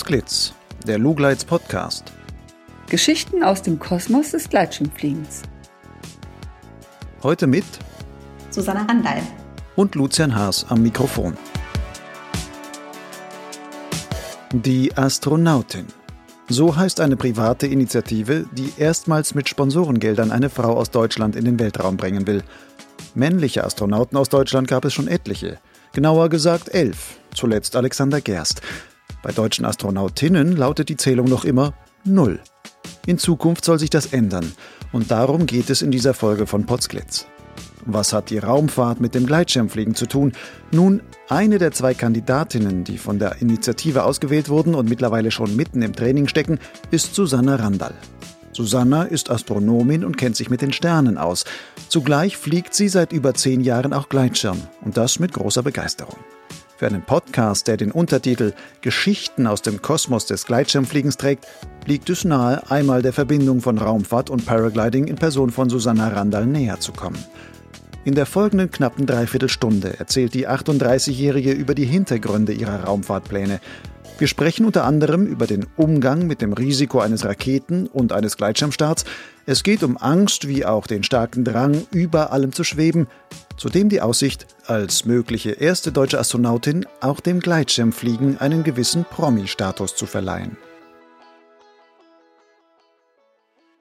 Potsglitz, der Lugleits Podcast. Geschichten aus dem Kosmos des Gleitschirmfliegens. Heute mit Susanna Randall und Lucian Haas am Mikrofon. Die Astronautin. So heißt eine private Initiative, die erstmals mit Sponsorengeldern eine Frau aus Deutschland in den Weltraum bringen will. Männliche Astronauten aus Deutschland gab es schon etliche. Genauer gesagt elf. Zuletzt Alexander Gerst. Bei deutschen Astronautinnen lautet die Zählung noch immer null. In Zukunft soll sich das ändern. Und darum geht es in dieser Folge von Potsglitz. Was hat die Raumfahrt mit dem Gleitschirmfliegen zu tun? Nun, eine der zwei Kandidatinnen, die von der Initiative ausgewählt wurden und mittlerweile schon mitten im Training stecken, ist Susanna Randall. Susanna ist Astronomin und kennt sich mit den Sternen aus. Zugleich fliegt sie seit über zehn Jahren auch Gleitschirm und das mit großer Begeisterung. Für einen Podcast, der den Untertitel Geschichten aus dem Kosmos des Gleitschirmfliegens trägt, liegt es nahe, einmal der Verbindung von Raumfahrt und Paragliding in Person von Susanna Randall näher zu kommen. In der folgenden knappen Dreiviertelstunde erzählt die 38-Jährige über die Hintergründe ihrer Raumfahrtpläne. Wir sprechen unter anderem über den Umgang mit dem Risiko eines Raketen- und eines Gleitschirmstarts. Es geht um Angst wie auch den starken Drang, über allem zu schweben. Zudem die Aussicht, als mögliche erste deutsche Astronautin auch dem Gleitschirmfliegen einen gewissen Promi-Status zu verleihen.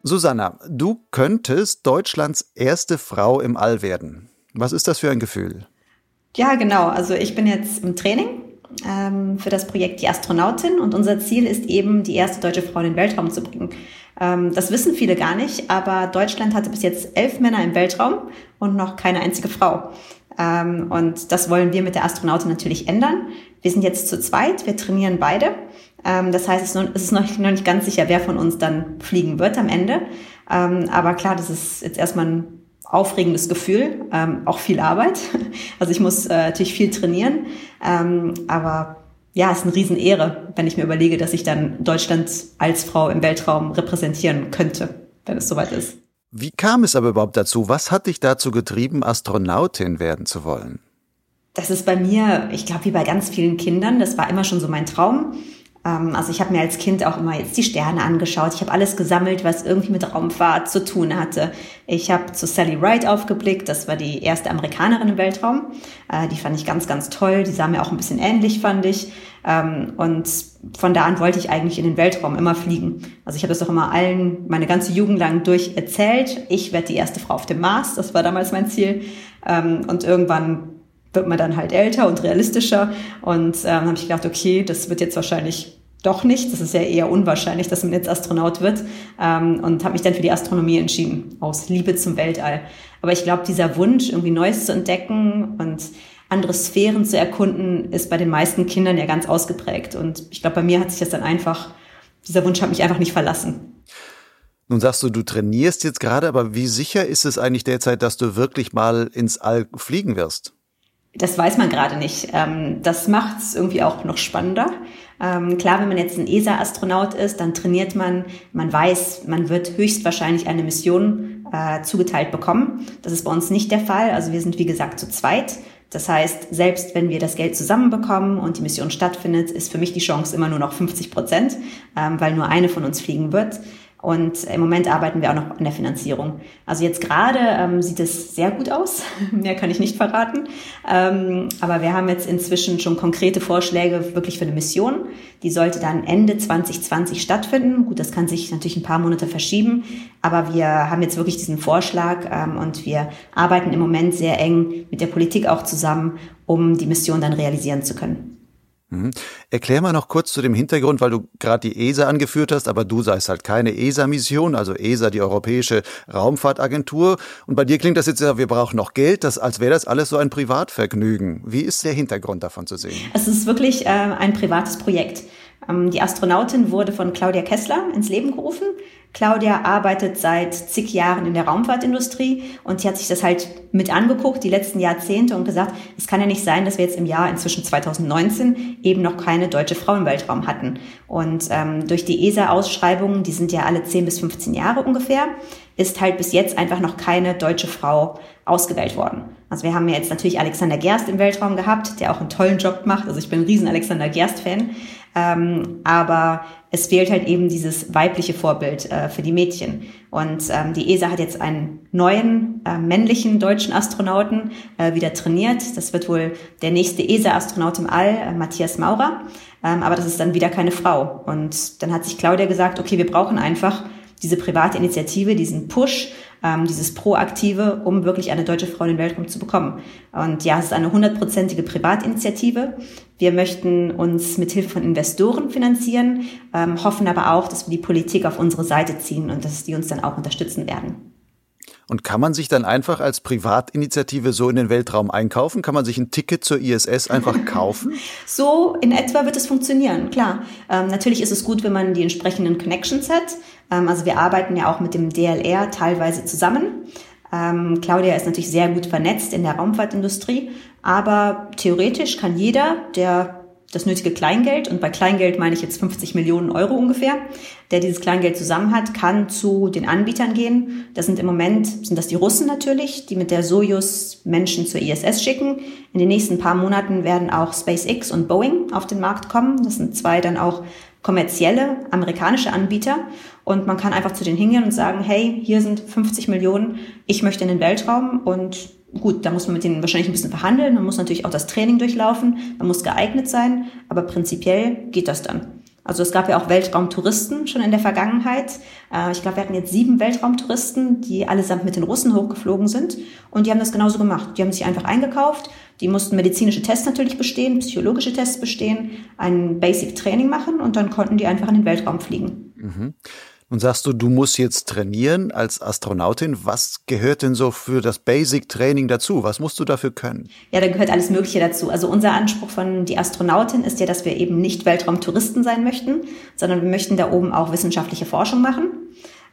Susanna, du könntest Deutschlands erste Frau im All werden. Was ist das für ein Gefühl? Ja, genau. Also ich bin jetzt im Training ähm, für das Projekt Die Astronautin und unser Ziel ist eben, die erste deutsche Frau in den Weltraum zu bringen. Ähm, das wissen viele gar nicht, aber Deutschland hatte bis jetzt elf Männer im Weltraum und noch keine einzige Frau. Ähm, und das wollen wir mit der Astronautin natürlich ändern. Wir sind jetzt zu zweit, wir trainieren beide ähm, das heißt, es ist noch, nicht ganz sicher, wer von uns dann fliegen wird am Ende. Ähm, aber klar, das ist jetzt erstmal ein aufregendes Gefühl, ähm, auch viel Arbeit. Also ich muss äh, natürlich viel trainieren, aber ja, es ist eine Riesenehre, wenn ich mir überlege, dass ich dann Deutschland als Frau im Weltraum repräsentieren könnte, wenn es soweit ist. Wie kam es aber überhaupt dazu? Was hat dich dazu getrieben, Astronautin werden zu wollen? Das ist bei mir, ich glaube, wie bei ganz vielen Kindern, das war immer schon so mein Traum. Ähm, also ich habe mir als Kind auch immer jetzt die Sterne angeschaut. Ich habe alles gesammelt, was irgendwie mit Raumfahrt zu tun hatte. Ich habe zu Sally Wright aufgeblickt. Das war die erste Amerikanerin im Weltraum. Äh, die fand ich ganz, ganz toll. Die sah mir auch ein bisschen ähnlich, fand ich. Ähm, und von da an wollte ich eigentlich in den Weltraum immer fliegen. Also ich habe das auch immer allen meine ganze Jugend lang durch erzählt. Ich werde die erste Frau auf dem Mars. Das war damals mein Ziel. Ähm, und irgendwann wird man dann halt älter und realistischer. Und ähm, habe ich gedacht, okay, das wird jetzt wahrscheinlich doch nicht. Das ist ja eher unwahrscheinlich, dass man jetzt Astronaut wird. Ähm, und habe mich dann für die Astronomie entschieden, aus Liebe zum Weltall. Aber ich glaube, dieser Wunsch, irgendwie Neues zu entdecken und andere Sphären zu erkunden, ist bei den meisten Kindern ja ganz ausgeprägt. Und ich glaube, bei mir hat sich das dann einfach, dieser Wunsch hat mich einfach nicht verlassen. Nun sagst du, du trainierst jetzt gerade, aber wie sicher ist es eigentlich derzeit, dass du wirklich mal ins All fliegen wirst? Das weiß man gerade nicht. Ähm, das macht es irgendwie auch noch spannender. Ähm, klar, wenn man jetzt ein ESA-Astronaut ist, dann trainiert man, man weiß, man wird höchstwahrscheinlich eine Mission äh, zugeteilt bekommen. Das ist bei uns nicht der Fall. Also wir sind, wie gesagt, zu zweit. Das heißt, selbst wenn wir das Geld zusammenbekommen und die Mission stattfindet, ist für mich die Chance immer nur noch 50 Prozent, ähm, weil nur eine von uns fliegen wird. Und im Moment arbeiten wir auch noch an der Finanzierung. Also jetzt gerade ähm, sieht es sehr gut aus. Mehr kann ich nicht verraten. Ähm, aber wir haben jetzt inzwischen schon konkrete Vorschläge wirklich für eine Mission. Die sollte dann Ende 2020 stattfinden. Gut, das kann sich natürlich ein paar Monate verschieben. Aber wir haben jetzt wirklich diesen Vorschlag ähm, und wir arbeiten im Moment sehr eng mit der Politik auch zusammen, um die Mission dann realisieren zu können. Mhm. Erklär mal noch kurz zu dem Hintergrund, weil du gerade die ESA angeführt hast, aber du seist halt keine ESA-Mission, also ESA, die Europäische Raumfahrtagentur. Und bei dir klingt das jetzt ja, wir brauchen noch Geld, das, als wäre das alles so ein Privatvergnügen. Wie ist der Hintergrund davon zu sehen? Es ist wirklich äh, ein privates Projekt. Ähm, die Astronautin wurde von Claudia Kessler ins Leben gerufen. Claudia arbeitet seit zig Jahren in der Raumfahrtindustrie und die hat sich das halt mit angeguckt, die letzten Jahrzehnte und gesagt, es kann ja nicht sein, dass wir jetzt im Jahr inzwischen 2019 eben noch keine deutsche Frau im Weltraum hatten. Und ähm, durch die ESA-Ausschreibungen, die sind ja alle 10 bis 15 Jahre ungefähr, ist halt bis jetzt einfach noch keine deutsche Frau ausgewählt worden. Also wir haben ja jetzt natürlich Alexander Gerst im Weltraum gehabt, der auch einen tollen Job macht. Also ich bin ein riesen Alexander Gerst-Fan. Ähm, aber es fehlt halt eben dieses weibliche Vorbild äh, für die Mädchen. Und ähm, die ESA hat jetzt einen neuen äh, männlichen deutschen Astronauten äh, wieder trainiert. Das wird wohl der nächste ESA-Astronaut im All, äh, Matthias Maurer. Ähm, aber das ist dann wieder keine Frau. Und dann hat sich Claudia gesagt, okay, wir brauchen einfach diese private Initiative, diesen Push, ähm, dieses Proaktive, um wirklich eine deutsche Frau in den Weltraum zu bekommen. Und ja, es ist eine hundertprozentige Privatinitiative. Wir möchten uns mit Hilfe von Investoren finanzieren, ähm, hoffen aber auch, dass wir die Politik auf unsere Seite ziehen und dass die uns dann auch unterstützen werden. Und kann man sich dann einfach als Privatinitiative so in den Weltraum einkaufen? Kann man sich ein Ticket zur ISS einfach kaufen? so in etwa wird es funktionieren, klar. Ähm, natürlich ist es gut, wenn man die entsprechenden Connections hat. Ähm, also wir arbeiten ja auch mit dem DLR teilweise zusammen. Ähm, Claudia ist natürlich sehr gut vernetzt in der Raumfahrtindustrie, aber theoretisch kann jeder, der das nötige Kleingeld, und bei Kleingeld meine ich jetzt 50 Millionen Euro ungefähr, der dieses Kleingeld zusammen hat, kann zu den Anbietern gehen. Das sind im Moment, sind das die Russen natürlich, die mit der Soyuz Menschen zur ISS schicken. In den nächsten paar Monaten werden auch SpaceX und Boeing auf den Markt kommen. Das sind zwei dann auch kommerzielle amerikanische Anbieter. Und man kann einfach zu denen hingehen und sagen, hey, hier sind 50 Millionen, ich möchte in den Weltraum und Gut, da muss man mit denen wahrscheinlich ein bisschen verhandeln. Man muss natürlich auch das Training durchlaufen. Man muss geeignet sein. Aber prinzipiell geht das dann. Also es gab ja auch Weltraumtouristen schon in der Vergangenheit. Äh, ich glaube, wir hatten jetzt sieben Weltraumtouristen, die allesamt mit den Russen hochgeflogen sind. Und die haben das genauso gemacht. Die haben sich einfach eingekauft. Die mussten medizinische Tests natürlich bestehen, psychologische Tests bestehen, ein Basic Training machen und dann konnten die einfach in den Weltraum fliegen. Mhm. Nun sagst du, du musst jetzt trainieren als Astronautin. Was gehört denn so für das Basic-Training dazu? Was musst du dafür können? Ja, da gehört alles Mögliche dazu. Also unser Anspruch von die Astronautin ist ja, dass wir eben nicht Weltraumtouristen sein möchten, sondern wir möchten da oben auch wissenschaftliche Forschung machen.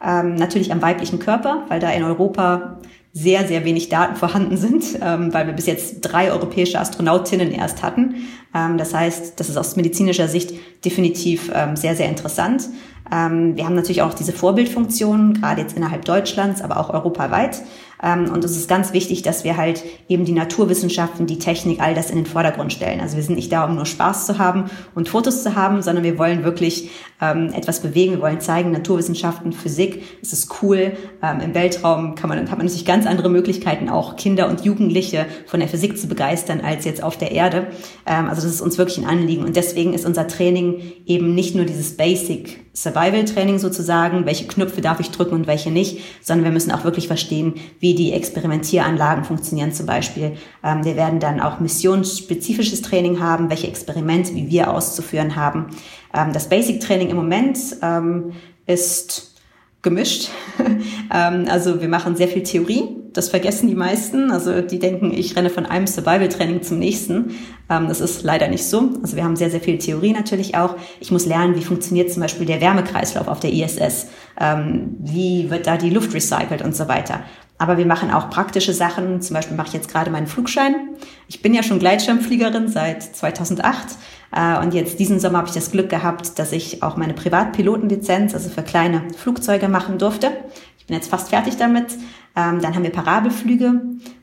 Ähm, natürlich am weiblichen Körper, weil da in Europa sehr, sehr wenig Daten vorhanden sind, ähm, weil wir bis jetzt drei europäische Astronautinnen erst hatten. Ähm, das heißt, das ist aus medizinischer Sicht definitiv ähm, sehr, sehr interessant. Ähm, wir haben natürlich auch diese Vorbildfunktion, gerade jetzt innerhalb Deutschlands, aber auch europaweit. Ähm, und es ist ganz wichtig, dass wir halt eben die Naturwissenschaften, die Technik, all das in den Vordergrund stellen. Also wir sind nicht da, um nur Spaß zu haben und Fotos zu haben, sondern wir wollen wirklich ähm, etwas bewegen. Wir wollen zeigen, Naturwissenschaften, Physik, es ist cool. Ähm, Im Weltraum kann man, hat man natürlich ganz andere Möglichkeiten, auch Kinder und Jugendliche von der Physik zu begeistern, als jetzt auf der Erde. Ähm, also das ist uns wirklich ein Anliegen. Und deswegen ist unser Training eben nicht nur dieses Basic Survival Training sozusagen, welche Knöpfe darf ich drücken und welche nicht, sondern wir müssen auch wirklich verstehen, wie die Experimentieranlagen funktionieren zum Beispiel. Ähm, wir werden dann auch missionsspezifisches Training haben, welche Experimente, wie wir auszuführen haben. Ähm, das Basic Training im Moment ähm, ist gemischt. ähm, also wir machen sehr viel Theorie. Das vergessen die meisten. Also die denken, ich renne von einem Survival-Training zum nächsten. Ähm, das ist leider nicht so. Also wir haben sehr, sehr viel Theorie natürlich auch. Ich muss lernen, wie funktioniert zum Beispiel der Wärmekreislauf auf der ISS. Ähm, wie wird da die Luft recycelt und so weiter. Aber wir machen auch praktische Sachen. Zum Beispiel mache ich jetzt gerade meinen Flugschein. Ich bin ja schon Gleitschirmfliegerin seit 2008. Äh, und jetzt diesen Sommer habe ich das Glück gehabt, dass ich auch meine Privatpilotenlizenz, also für kleine Flugzeuge machen durfte. Ich bin jetzt fast fertig damit. Ähm, dann haben wir Parabelflüge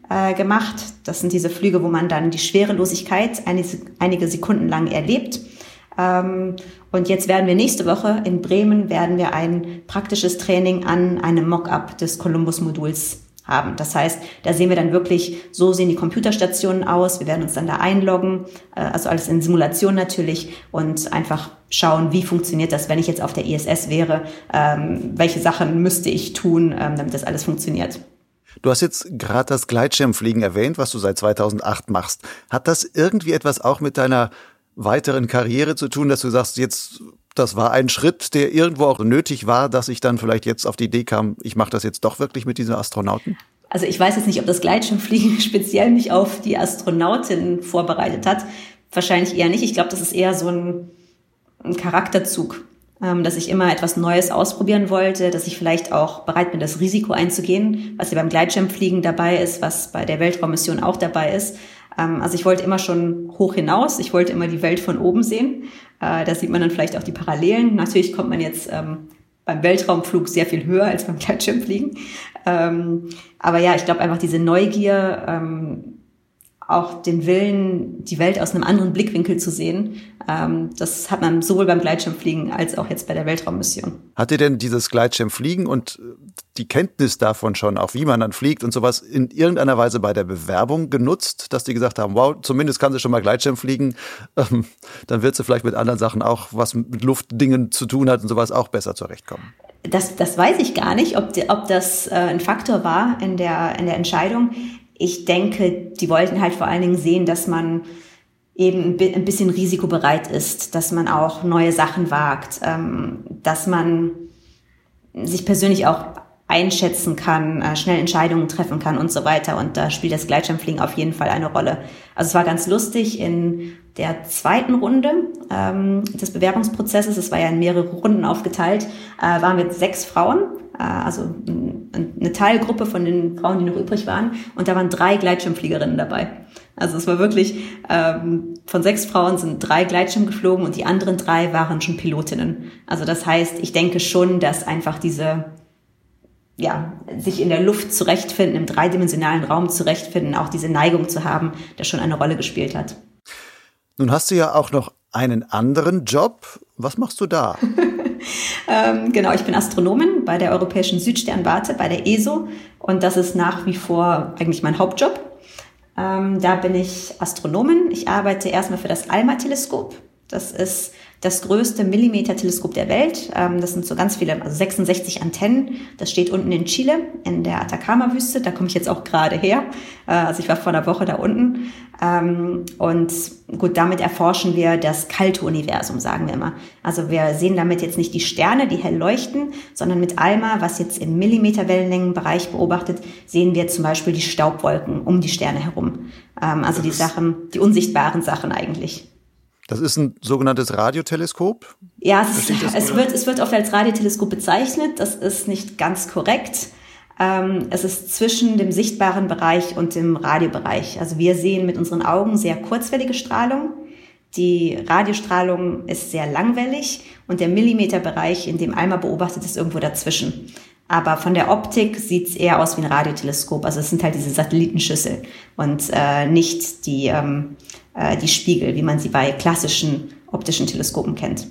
äh, gemacht. Das sind diese Flüge, wo man dann die Schwerelosigkeit einige Sekunden lang erlebt. Ähm, und jetzt werden wir nächste Woche in Bremen werden wir ein praktisches Training an einem Mockup des Columbus-Moduls haben. Das heißt, da sehen wir dann wirklich, so sehen die Computerstationen aus. Wir werden uns dann da einloggen, äh, also alles in Simulation natürlich und einfach schauen, wie funktioniert das, wenn ich jetzt auf der ISS wäre, ähm, welche Sachen müsste ich tun, ähm, damit das alles funktioniert. Du hast jetzt gerade das Gleitschirmfliegen erwähnt, was du seit 2008 machst. Hat das irgendwie etwas auch mit deiner weiteren Karriere zu tun, dass du sagst, jetzt das war ein Schritt, der irgendwo auch nötig war, dass ich dann vielleicht jetzt auf die Idee kam, ich mache das jetzt doch wirklich mit diesen Astronauten? Also ich weiß jetzt nicht, ob das Gleitschirmfliegen speziell mich auf die Astronautin vorbereitet hat. Wahrscheinlich eher nicht. Ich glaube, das ist eher so ein, ein Charakterzug, ähm, dass ich immer etwas Neues ausprobieren wollte, dass ich vielleicht auch bereit bin, das Risiko einzugehen, was ja beim Gleitschirmfliegen dabei ist, was bei der Weltraummission auch dabei ist. Ähm, also ich wollte immer schon hoch hinaus, ich wollte immer die Welt von oben sehen. Äh, da sieht man dann vielleicht auch die Parallelen. Natürlich kommt man jetzt ähm, beim Weltraumflug sehr viel höher als beim Gleitschirmfliegen. Ähm, aber ja, ich glaube einfach diese Neugier, auch den Willen, die Welt aus einem anderen Blickwinkel zu sehen. Ähm, das hat man sowohl beim Gleitschirmfliegen als auch jetzt bei der Weltraummission. Hat ihr denn dieses Gleitschirmfliegen und die Kenntnis davon schon, auch wie man dann fliegt und sowas, in irgendeiner Weise bei der Bewerbung genutzt, dass die gesagt haben, wow, zumindest kann sie schon mal Gleitschirm fliegen, ähm, dann wird sie vielleicht mit anderen Sachen auch, was mit Luftdingen zu tun hat und sowas, auch besser zurechtkommen? Das, das weiß ich gar nicht, ob, die, ob das äh, ein Faktor war in der, in der Entscheidung. Ich denke, die wollten halt vor allen Dingen sehen, dass man eben ein bisschen risikobereit ist, dass man auch neue Sachen wagt, ähm, dass man sich persönlich auch einschätzen kann, äh, schnell Entscheidungen treffen kann und so weiter. Und da spielt das Gleitschirmfliegen auf jeden Fall eine Rolle. Also es war ganz lustig in der zweiten Runde ähm, des Bewerbungsprozesses, es war ja in mehrere Runden aufgeteilt, äh, waren wir sechs Frauen, also eine Teilgruppe von den Frauen, die noch übrig waren. Und da waren drei Gleitschirmfliegerinnen dabei. Also es war wirklich, ähm, von sechs Frauen sind drei Gleitschirm geflogen und die anderen drei waren schon Pilotinnen. Also das heißt, ich denke schon, dass einfach diese ja, sich in der Luft zurechtfinden, im dreidimensionalen Raum zurechtfinden, auch diese Neigung zu haben, das schon eine Rolle gespielt hat. Nun hast du ja auch noch einen anderen Job. Was machst du da? ähm, genau, ich bin Astronomin bei der Europäischen Südsternwarte, bei der ESO. Und das ist nach wie vor eigentlich mein Hauptjob. Ähm, da bin ich Astronomin. Ich arbeite erstmal für das ALMA-Teleskop. Das ist das größte Millimeter-Teleskop der Welt. Ähm, das sind so ganz viele, also 66 Antennen. Das steht unten in Chile, in der Atacama-Wüste. Da komme ich jetzt auch gerade her. Äh, also ich war vor einer Woche da unten. Ähm, und gut, damit erforschen wir das kalte Universum, sagen wir immer. Also wir sehen damit jetzt nicht die Sterne, die hell leuchten, sondern mit ALMA, was jetzt im Millimeter-Wellenlängenbereich beobachtet, sehen wir zum Beispiel die Staubwolken um die Sterne herum. Ähm, also die Sachen, die unsichtbaren Sachen eigentlich. Das ist ein sogenanntes Radioteleskop? Ja, es, es wird, es wird oft als Radioteleskop bezeichnet. Das ist nicht ganz korrekt. Ähm, es ist zwischen dem sichtbaren Bereich und dem Radiobereich. Also wir sehen mit unseren Augen sehr kurzwellige Strahlung. Die Radiostrahlung ist sehr langwellig und der Millimeterbereich, in dem Alma beobachtet, ist irgendwo dazwischen. Aber von der Optik sieht es eher aus wie ein Radioteleskop. Also es sind halt diese Satellitenschüssel und äh, nicht die, ähm, äh, die Spiegel, wie man sie bei klassischen optischen Teleskopen kennt.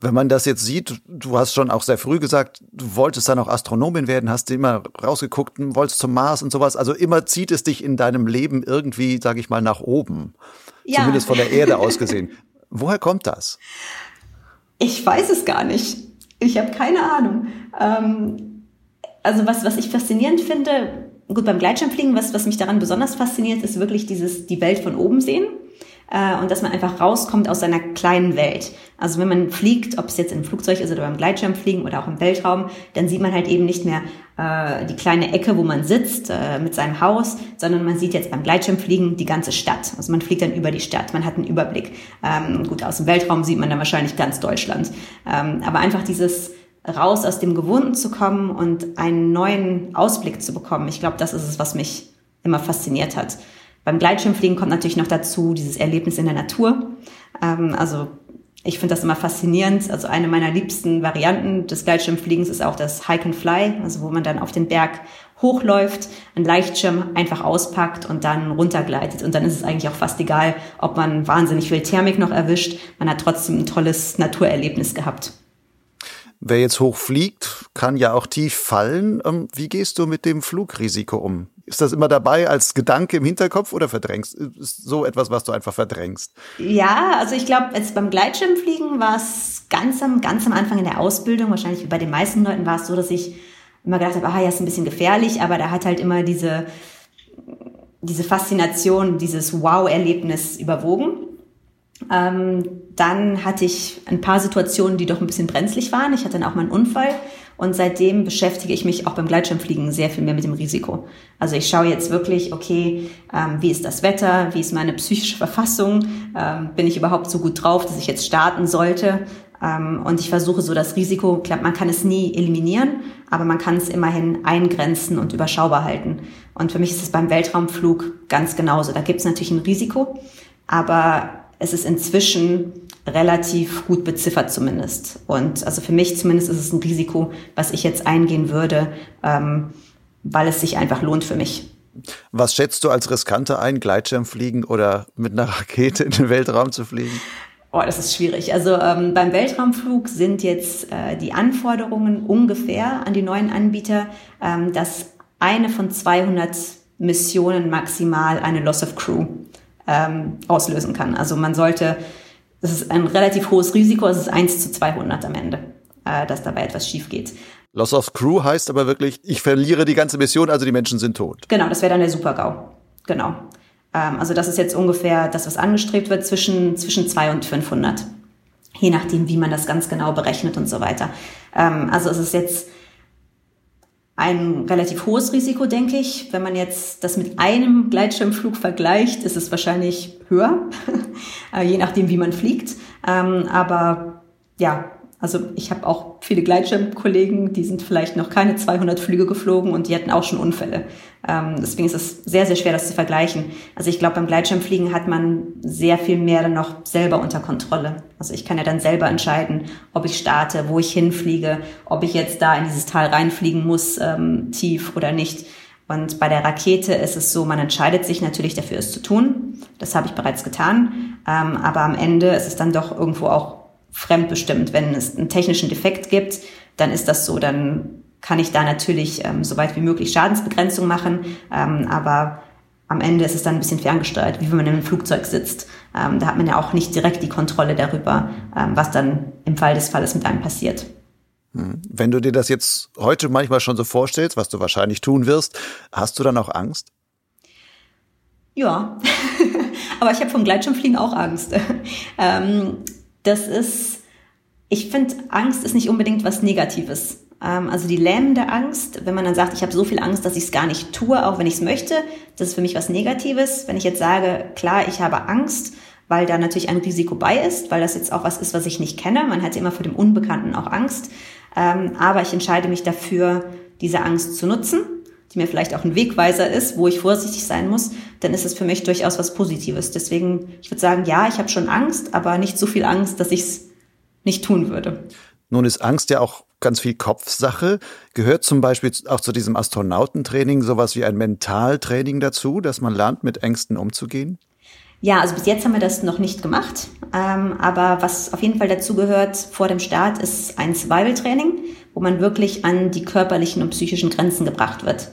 Wenn man das jetzt sieht, du hast schon auch sehr früh gesagt, du wolltest dann auch Astronomin werden, hast immer rausgeguckt, wolltest zum Mars und sowas. Also immer zieht es dich in deinem Leben irgendwie, sage ich mal, nach oben. Ja. Zumindest von der Erde aus gesehen. Woher kommt das? Ich weiß es gar nicht. Ich habe keine Ahnung. Ähm, also was, was ich faszinierend finde, gut beim Gleitschirmfliegen, was, was mich daran besonders fasziniert, ist wirklich dieses die Welt von oben sehen äh, und dass man einfach rauskommt aus seiner kleinen Welt. Also wenn man fliegt, ob es jetzt im Flugzeug ist oder beim Gleitschirmfliegen oder auch im Weltraum, dann sieht man halt eben nicht mehr äh, die kleine Ecke, wo man sitzt äh, mit seinem Haus, sondern man sieht jetzt beim Gleitschirmfliegen die ganze Stadt. Also man fliegt dann über die Stadt, man hat einen Überblick. Ähm, gut, aus dem Weltraum sieht man dann wahrscheinlich ganz Deutschland. Ähm, aber einfach dieses raus aus dem Gewohnten zu kommen und einen neuen Ausblick zu bekommen. Ich glaube, das ist es, was mich immer fasziniert hat. Beim Gleitschirmfliegen kommt natürlich noch dazu dieses Erlebnis in der Natur. Ähm, also ich finde das immer faszinierend. Also eine meiner liebsten Varianten des Gleitschirmfliegens ist auch das Hike and Fly, also wo man dann auf den Berg hochläuft, einen Leichtschirm einfach auspackt und dann runtergleitet. Und dann ist es eigentlich auch fast egal, ob man wahnsinnig viel Thermik noch erwischt. Man hat trotzdem ein tolles Naturerlebnis gehabt. Wer jetzt hoch fliegt, kann ja auch tief fallen. Ähm, wie gehst du mit dem Flugrisiko um? Ist das immer dabei als Gedanke im Hinterkopf oder verdrängst? Ist so etwas, was du einfach verdrängst? Ja, also ich glaube, jetzt beim Gleitschirmfliegen war es ganz am, ganz am Anfang in der Ausbildung, wahrscheinlich wie bei den meisten Leuten war es so, dass ich immer gedacht habe, ah ja, ist ein bisschen gefährlich, aber da hat halt immer diese, diese Faszination, dieses Wow-Erlebnis überwogen. Ähm, dann hatte ich ein paar Situationen, die doch ein bisschen brenzlig waren. Ich hatte dann auch mal einen Unfall und seitdem beschäftige ich mich auch beim Gleitschirmfliegen sehr viel mehr mit dem Risiko. Also ich schaue jetzt wirklich, okay, ähm, wie ist das Wetter, wie ist meine psychische Verfassung, ähm, bin ich überhaupt so gut drauf, dass ich jetzt starten sollte. Ähm, und ich versuche so das Risiko, klar, man kann es nie eliminieren, aber man kann es immerhin eingrenzen und überschaubar halten. Und für mich ist es beim Weltraumflug ganz genauso. Da gibt es natürlich ein Risiko, aber es ist inzwischen relativ gut beziffert zumindest. Und also für mich zumindest ist es ein Risiko, was ich jetzt eingehen würde, ähm, weil es sich einfach lohnt für mich. Was schätzt du als riskanter ein, Gleitschirm fliegen oder mit einer Rakete in den Weltraum zu fliegen? Oh, das ist schwierig. Also ähm, beim Weltraumflug sind jetzt äh, die Anforderungen ungefähr an die neuen Anbieter, ähm, dass eine von 200 Missionen maximal eine Loss of Crew ähm, auslösen kann. Also man sollte, das ist ein relativ hohes Risiko, es ist 1 zu 200 am Ende, äh, dass dabei etwas schief geht. Loss of Crew heißt aber wirklich, ich verliere die ganze Mission, also die Menschen sind tot. Genau, das wäre dann der Super-GAU. Genau. Ähm, also das ist jetzt ungefähr das, was angestrebt wird, zwischen, zwischen 2 und 500. Je nachdem, wie man das ganz genau berechnet und so weiter. Ähm, also es ist jetzt ein relativ hohes Risiko, denke ich. Wenn man jetzt das mit einem Gleitschirmflug vergleicht, ist es wahrscheinlich höher, äh, je nachdem, wie man fliegt. Ähm, aber ja, also ich habe auch viele Gleitschirmkollegen, die sind vielleicht noch keine 200 Flüge geflogen und die hatten auch schon Unfälle. Ähm, deswegen ist es sehr, sehr schwer, das zu vergleichen. Also ich glaube, beim Gleitschirmfliegen hat man sehr viel mehr dann noch selber unter Kontrolle. Also ich kann ja dann selber entscheiden, ob ich starte, wo ich hinfliege, ob ich jetzt da in dieses Tal reinfliegen muss, ähm, tief oder nicht. Und bei der Rakete ist es so, man entscheidet sich natürlich dafür, es zu tun. Das habe ich bereits getan. Ähm, aber am Ende ist es dann doch irgendwo auch fremdbestimmt. Wenn es einen technischen Defekt gibt, dann ist das so, dann kann ich da natürlich ähm, so weit wie möglich Schadensbegrenzung machen, ähm, aber am Ende ist es dann ein bisschen ferngesteuert, wie wenn man in einem Flugzeug sitzt. Ähm, da hat man ja auch nicht direkt die Kontrolle darüber, ähm, was dann im Fall des Falles mit einem passiert. Hm. Wenn du dir das jetzt heute manchmal schon so vorstellst, was du wahrscheinlich tun wirst, hast du dann auch Angst? Ja, aber ich habe vom Gleitschirmfliegen auch Angst. ähm, das ist, ich finde, Angst ist nicht unbedingt was Negatives. Ähm, also die lähmende Angst, wenn man dann sagt, ich habe so viel Angst, dass ich es gar nicht tue, auch wenn ich es möchte, das ist für mich was Negatives. Wenn ich jetzt sage, klar, ich habe Angst, weil da natürlich ein Risiko bei ist, weil das jetzt auch was ist, was ich nicht kenne. Man hat immer vor dem Unbekannten auch Angst. Ähm, aber ich entscheide mich dafür, diese Angst zu nutzen, die mir vielleicht auch ein Wegweiser ist, wo ich vorsichtig sein muss, dann ist es für mich durchaus was Positives. Deswegen, ich würde sagen, ja, ich habe schon Angst, aber nicht so viel Angst, dass ich es nicht tun würde. Nun ist Angst ja auch ganz viel Kopfsache. Gehört zum Beispiel auch zu diesem Astronautentraining sowas wie ein Mentaltraining dazu, dass man lernt, mit Ängsten umzugehen? Ja, also bis jetzt haben wir das noch nicht gemacht. Ähm, aber was auf jeden Fall dazu gehört vor dem Start, ist ein Survival-Training, wo man wirklich an die körperlichen und psychischen Grenzen gebracht wird.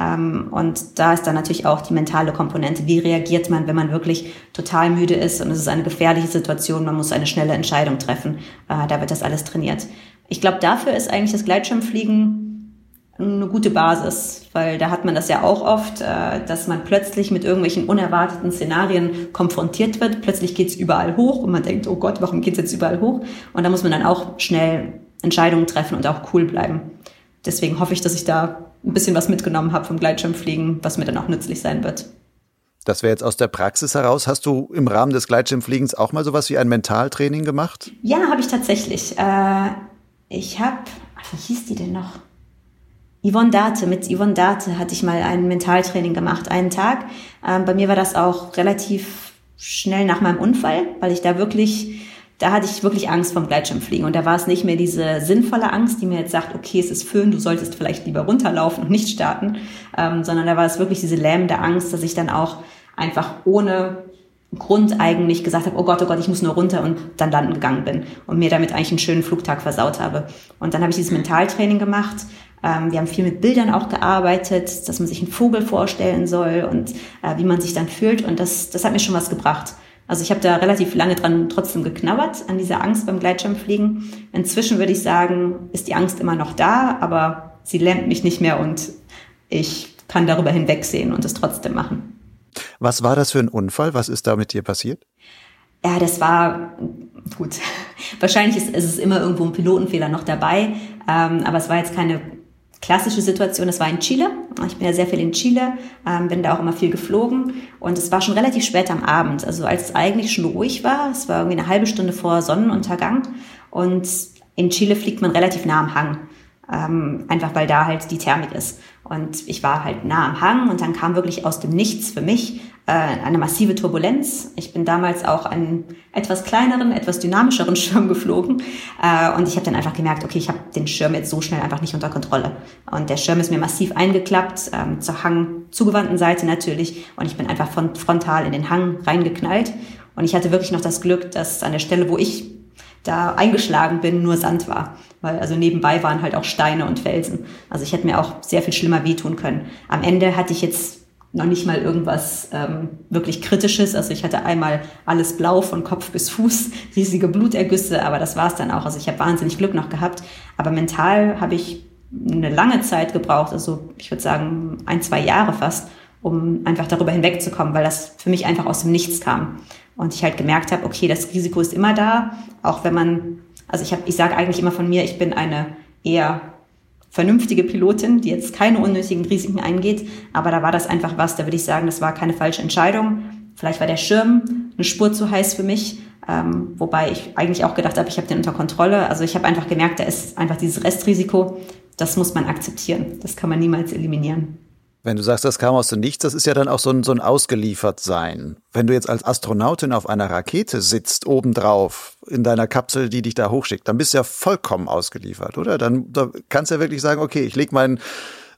Ähm, und da ist dann natürlich auch die mentale Komponente. Wie reagiert man, wenn man wirklich total müde ist und es ist eine gefährliche Situation, man muss eine schnelle Entscheidung treffen. Äh, da wird das alles trainiert. Ich glaube, dafür ist eigentlich das Gleitschirmfliegen eine gute Basis, weil da hat man das ja auch oft, äh, dass man plötzlich mit irgendwelchen unerwarteten Szenarien konfrontiert wird. Plötzlich geht's überall hoch und man denkt, oh Gott, warum geht's jetzt überall hoch? Und da muss man dann auch schnell Entscheidungen treffen und auch cool bleiben. Deswegen hoffe ich, dass ich da ein bisschen was mitgenommen habe vom Gleitschirmfliegen, was mir dann auch nützlich sein wird. Das wäre jetzt aus der Praxis heraus. Hast du im Rahmen des Gleitschirmfliegens auch mal sowas wie ein Mentaltraining gemacht? Ja, habe ich tatsächlich. Äh, ich habe, wie hieß die denn noch? Yvonne Date, mit Yvonne Date hatte ich mal ein Mentaltraining gemacht, einen Tag. Ähm, bei mir war das auch relativ schnell nach meinem Unfall, weil ich da wirklich da hatte ich wirklich Angst vom Gleitschirmfliegen. Und da war es nicht mehr diese sinnvolle Angst, die mir jetzt sagt, okay, es ist Föhn, du solltest vielleicht lieber runterlaufen und nicht starten, ähm, sondern da war es wirklich diese lähmende Angst, dass ich dann auch einfach ohne Grund eigentlich gesagt habe, oh Gott, oh Gott, ich muss nur runter und dann landen gegangen bin und mir damit eigentlich einen schönen Flugtag versaut habe. Und dann habe ich dieses Mentaltraining gemacht. Ähm, wir haben viel mit Bildern auch gearbeitet, dass man sich einen Vogel vorstellen soll und äh, wie man sich dann fühlt. Und das, das hat mir schon was gebracht. Also ich habe da relativ lange dran trotzdem geknabbert, an dieser Angst beim Gleitschirmfliegen. Inzwischen würde ich sagen, ist die Angst immer noch da, aber sie lähmt mich nicht mehr und ich kann darüber hinwegsehen und es trotzdem machen. Was war das für ein Unfall? Was ist da mit dir passiert? Ja, das war gut. Wahrscheinlich ist, ist es immer irgendwo ein Pilotenfehler noch dabei, ähm, aber es war jetzt keine klassische Situation, das war in Chile. Ich bin ja sehr viel in Chile, ähm, bin da auch immer viel geflogen und es war schon relativ spät am Abend, also als es eigentlich schon ruhig war. Es war irgendwie eine halbe Stunde vor Sonnenuntergang und in Chile fliegt man relativ nah am Hang. ähm, einfach weil da halt die Thermik ist. Und ich war halt nah am Hang und dann kam wirklich aus dem Nichts für mich äh, eine massive Turbulenz. Ich bin damals auch einen etwas kleineren, etwas dynamischeren Schirm geflogen äh, und ich habe dann einfach gemerkt, okay, ich habe den Schirm jetzt so schnell einfach nicht unter Kontrolle. Und der Schirm ist mir massiv eingeklappt, ähm, zur Hang zugewandten Seite natürlich und ich bin einfach von frontal in den Hang reingeknallt. Und ich hatte wirklich noch das Glück, dass an der Stelle, wo ich da eingeschlagen bin, nur Sand war. Weil also nebenbei waren halt auch Steine und Felsen. Also ich hätte mir auch sehr viel schlimmer wehtun können. Am Ende hatte ich jetzt noch nicht mal irgendwas ähm, wirklich Kritisches. Also ich hatte einmal alles blau von Kopf bis Fuß, riesige Blutergüsse, aber das war es dann auch. Also ich habe wahnsinnig Glück noch gehabt. Aber mental habe ich eine lange Zeit gebraucht, also ich würde sagen ein, zwei Jahre fast, um einfach darüber hinwegzukommen, weil das für mich einfach aus dem Nichts kam. Und ich halt gemerkt habe, okay, das Risiko ist immer da, auch wenn man, also ich habe, ich sage eigentlich immer von mir, ich bin eine eher vernünftige Pilotin, die jetzt keine unnötigen Risiken eingeht. Aber da war das einfach was, da würde ich sagen, das war keine falsche Entscheidung. Vielleicht war der Schirm eine Spur zu heiß für mich, ähm, wobei ich eigentlich auch gedacht habe, ich habe den unter Kontrolle. Also ich habe einfach gemerkt, da ist einfach dieses Restrisiko, das muss man akzeptieren. Das kann man niemals eliminieren. Wenn du sagst, das kam aus dem Nichts, das ist ja dann auch so ein, so ein Ausgeliefertsein. Wenn du jetzt als Astronautin auf einer Rakete sitzt, obendrauf, in deiner Kapsel, die dich da hochschickt, dann bist du ja vollkommen ausgeliefert, oder? Dann da kannst du ja wirklich sagen, okay, ich lege mein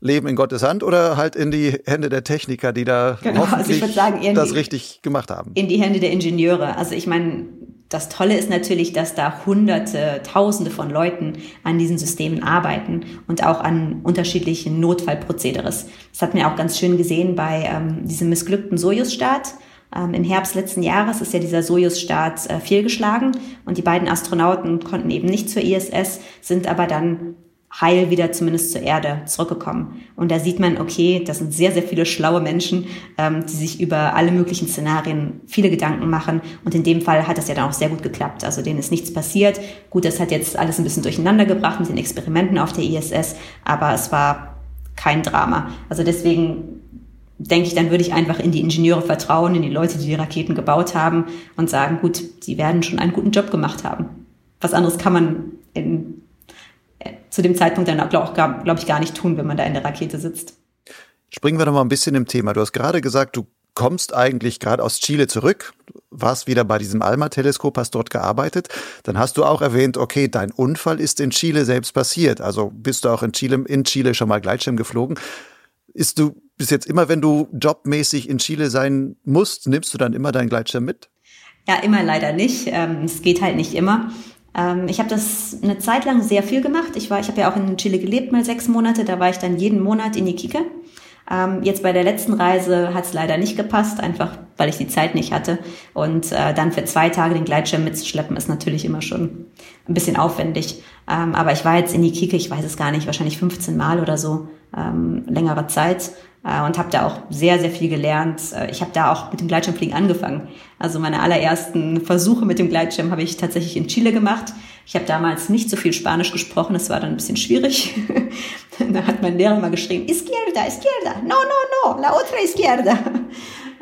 Leben in Gottes Hand oder halt in die Hände der Techniker, die da genau, also hoffentlich also sagen, das richtig gemacht haben. In die Hände der Ingenieure. Also ich meine, das Tolle ist natürlich, dass da Hunderte, Tausende von Leuten an diesen Systemen arbeiten und auch an unterschiedlichen Notfallprozederes. Das hat man auch ganz schön gesehen bei ähm, diesem missglückten Sojus-Start. Ähm, Im Herbst letzten Jahres ist ja dieser Sojus-Start äh, fehlgeschlagen und die beiden Astronauten konnten eben nicht zur ISS, sind aber dann heil wieder zumindest zur Erde zurückgekommen. Und da sieht man, okay, das sind sehr, sehr viele schlaue Menschen, ähm, die sich über alle möglichen Szenarien viele Gedanken machen. Und in dem Fall hat das ja dann auch sehr gut geklappt. Also denen ist nichts passiert. Gut, das hat jetzt alles ein bisschen durcheinander gebracht mit den Experimenten auf der ISS, aber es war kein Drama. Also deswegen denke ich, dann würde ich einfach in die Ingenieure vertrauen, in die Leute, die die Raketen gebaut haben und sagen, gut, die werden schon einen guten Job gemacht haben. Was anderes kann man in zu dem Zeitpunkt dann, glaube glaub ich, gar nicht tun, wenn man da in der Rakete sitzt. Springen wir doch mal ein bisschen im Thema. Du hast gerade gesagt, du kommst eigentlich gerade aus Chile zurück, warst wieder bei diesem ALMA-Teleskop, hast dort gearbeitet. Dann hast du auch erwähnt, okay, dein Unfall ist in Chile selbst passiert. Also bist du auch in Chile, in Chile schon mal Gleitschirm geflogen. Ist du bis jetzt immer, wenn du jobmäßig in Chile sein musst, nimmst du dann immer deinen Gleitschirm mit? Ja, immer leider nicht. Ähm, es geht halt nicht immer. Ähm, ich habe das eine Zeit lang sehr viel gemacht. Ich war, ich habe ja auch in Chile gelebt, mal sechs Monate. Da war ich dann jeden Monat in Iquique. Ähm, jetzt bei der letzten Reise hat es leider nicht gepasst, einfach weil ich die Zeit nicht hatte. Und äh, dann für zwei Tage den Gleitschirm mitzuschleppen, ist natürlich immer schon ein bisschen aufwendig. Ähm, aber ich war jetzt in Iquique, ich weiß es gar nicht, wahrscheinlich 15 Mal oder so, ähm, längere Zeit und habe da auch sehr, sehr viel gelernt. Äh, ich habe da auch mit dem Gleitschirmfliegen angefangen. Also meine allerersten Versuche mit dem Gleitschirm habe ich tatsächlich in Chile gemacht. Ich habe damals nicht so viel Spanisch gesprochen, es war dann ein bisschen schwierig. da hat mein Lehrer mal geschrien, izquierda, izquierda, no, no, no, la otra izquierda.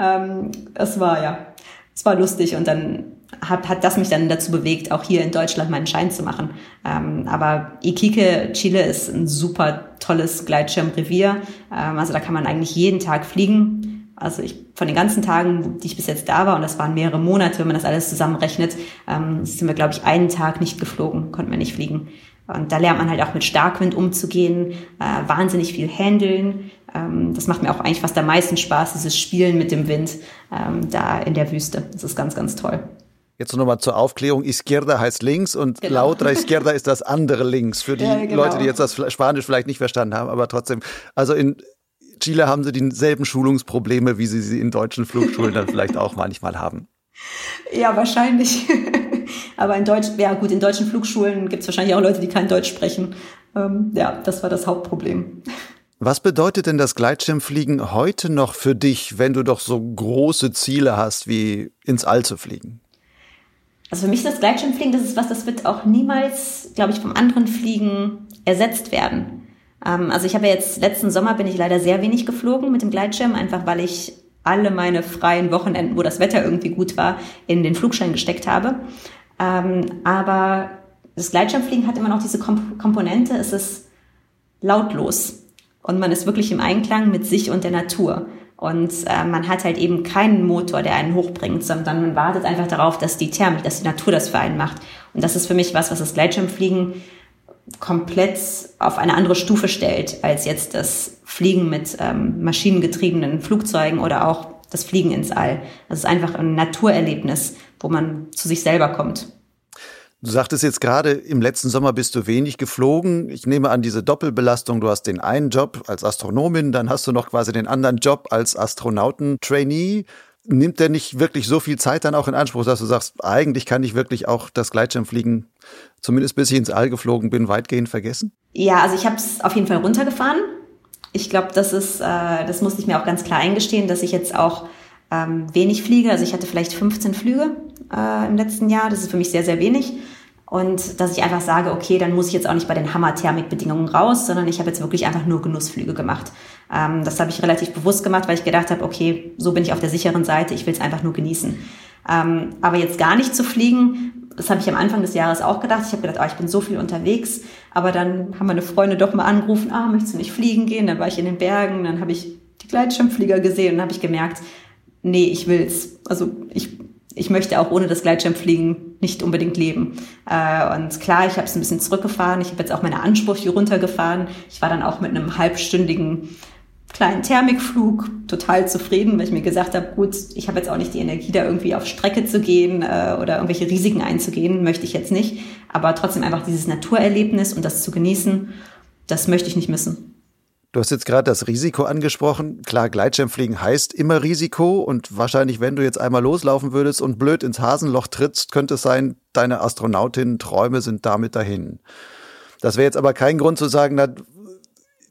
Ähm, es war, ja, es war lustig und dann hat, hat das mich dann dazu bewegt, auch hier in Deutschland meinen Schein zu machen. Ähm, aber Iquique, Chile ist ein super tolles Gleitschirmrevier. Ähm, also da kann man eigentlich jeden Tag fliegen. Also ich, von den ganzen Tagen, die ich bis jetzt da war, und das waren mehrere Monate, wenn man das alles zusammenrechnet, ähm, sind wir, glaube ich, einen Tag nicht geflogen, konnten wir nicht fliegen. Und da lernt man halt auch mit Starkwind umzugehen, äh, wahnsinnig viel handeln. Ähm, das macht mir auch eigentlich fast am meisten Spaß, dieses Spielen mit dem Wind ähm, da in der Wüste. Das ist ganz, ganz toll. Jetzt nochmal zur Aufklärung. Izquierda heißt links und genau. lauter Izquierda ist das andere links. Für die ja, genau. Leute, die jetzt das Spanisch vielleicht nicht verstanden haben, aber trotzdem. Also in Chile haben sie dieselben Schulungsprobleme, wie sie sie in deutschen Flugschulen dann vielleicht auch manchmal haben. Ja, wahrscheinlich. aber in Deutsch, ja gut, in deutschen Flugschulen gibt es wahrscheinlich auch Leute, die kein Deutsch sprechen. Ähm, ja, das war das Hauptproblem. Was bedeutet denn das Gleitschirmfliegen heute noch für dich, wenn du doch so große Ziele hast, wie ins All zu fliegen? Also für mich ist das Gleitschirmfliegen, das ist was, das wird auch niemals, glaube ich, vom anderen Fliegen ersetzt werden. Ähm, also ich habe jetzt letzten Sommer bin ich leider sehr wenig geflogen mit dem Gleitschirm, einfach weil ich alle meine freien Wochenenden, wo das Wetter irgendwie gut war, in den Flugschein gesteckt habe. Ähm, aber das Gleitschirmfliegen hat immer noch diese Komponente, es ist lautlos und man ist wirklich im Einklang mit sich und der Natur. Und äh, man hat halt eben keinen Motor, der einen hochbringt, sondern man wartet einfach darauf, dass die Thermik, dass die Natur das für einen macht. Und das ist für mich was, was das Gleitschirmfliegen komplett auf eine andere Stufe stellt, als jetzt das Fliegen mit ähm, maschinengetriebenen Flugzeugen oder auch das Fliegen ins All. Das ist einfach ein Naturerlebnis, wo man zu sich selber kommt. Du sagtest jetzt gerade, im letzten Sommer bist du wenig geflogen. Ich nehme an, diese Doppelbelastung, du hast den einen Job als Astronomin, dann hast du noch quasi den anderen Job als Astronauten-Trainee. Nimmt der nicht wirklich so viel Zeit dann auch in Anspruch, dass du sagst, eigentlich kann ich wirklich auch das Gleitschirmfliegen, zumindest bis ich ins All geflogen bin, weitgehend vergessen? Ja, also ich habe es auf jeden Fall runtergefahren. Ich glaube, das ist, äh, das musste ich mir auch ganz klar eingestehen, dass ich jetzt auch ähm, wenig fliege. Also ich hatte vielleicht 15 Flüge äh, im letzten Jahr. Das ist für mich sehr, sehr wenig. Und dass ich einfach sage, okay, dann muss ich jetzt auch nicht bei den Hammer-Thermikbedingungen raus, sondern ich habe jetzt wirklich einfach nur Genussflüge gemacht. Ähm, das habe ich relativ bewusst gemacht, weil ich gedacht habe, okay, so bin ich auf der sicheren Seite, ich will es einfach nur genießen. Ähm, aber jetzt gar nicht zu fliegen, das habe ich am Anfang des Jahres auch gedacht. Ich habe gedacht, oh, ich bin so viel unterwegs. Aber dann haben meine Freunde doch mal angerufen, ah, möchtest du nicht fliegen gehen? Dann war ich in den Bergen, dann habe ich die Gleitschirmflieger gesehen und habe ich gemerkt, nee, ich will's. Also ich ich möchte auch ohne das Gleitschirmfliegen nicht unbedingt leben. Äh, und klar, ich habe es ein bisschen zurückgefahren. Ich habe jetzt auch meine Ansprüche runtergefahren. Ich war dann auch mit einem halbstündigen kleinen Thermikflug total zufrieden, weil ich mir gesagt habe, gut, ich habe jetzt auch nicht die Energie, da irgendwie auf Strecke zu gehen äh, oder irgendwelche Risiken einzugehen, möchte ich jetzt nicht. Aber trotzdem einfach dieses Naturerlebnis und das zu genießen, das möchte ich nicht missen. Du hast jetzt gerade das Risiko angesprochen. Klar, Gleitschirmfliegen heißt immer Risiko und wahrscheinlich, wenn du jetzt einmal loslaufen würdest und blöd ins Hasenloch trittst, könnte es sein, deine Astronautin-Träume sind damit dahin. Das wäre jetzt aber kein Grund zu sagen, na,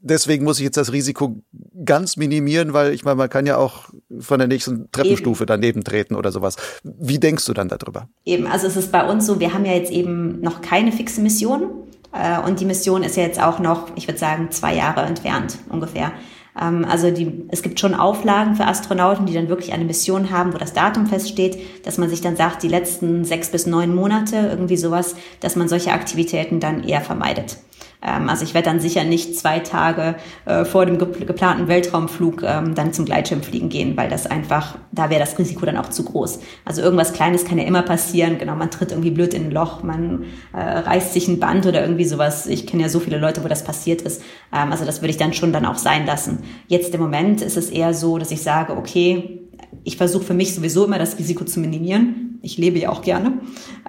deswegen muss ich jetzt das Risiko ganz minimieren, weil ich meine, man kann ja auch von der nächsten Treppenstufe eben. daneben treten oder sowas. Wie denkst du dann darüber? Eben, also es ist bei uns so, wir haben ja jetzt eben noch keine fixe Mission. Äh, und die Mission ist ja jetzt auch noch, ich würde sagen, zwei Jahre entfernt ungefähr. Ähm, also die, es gibt schon Auflagen für Astronauten, die dann wirklich eine Mission haben, wo das Datum feststeht, dass man sich dann sagt, die letzten sechs bis neun Monate, irgendwie sowas, dass man solche Aktivitäten dann eher vermeidet. Ähm, also ich werde dann sicher nicht zwei Tage äh, vor dem geplanten Weltraumflug ähm, dann zum Gleitschirmfliegen gehen, weil das einfach, da wäre das Risiko dann auch zu groß. Also irgendwas Kleines kann ja immer passieren. Genau, man tritt irgendwie blöd in ein Loch, man äh, reißt sich ein Band oder irgendwie sowas. Ich kenne ja so viele Leute, wo das passiert ist. Ähm, also das würde ich dann schon dann auch sein lassen. Jetzt im Moment ist es eher so, dass ich sage, okay, ich versuche für mich sowieso immer das Risiko zu minimieren. Ich lebe ja auch gerne.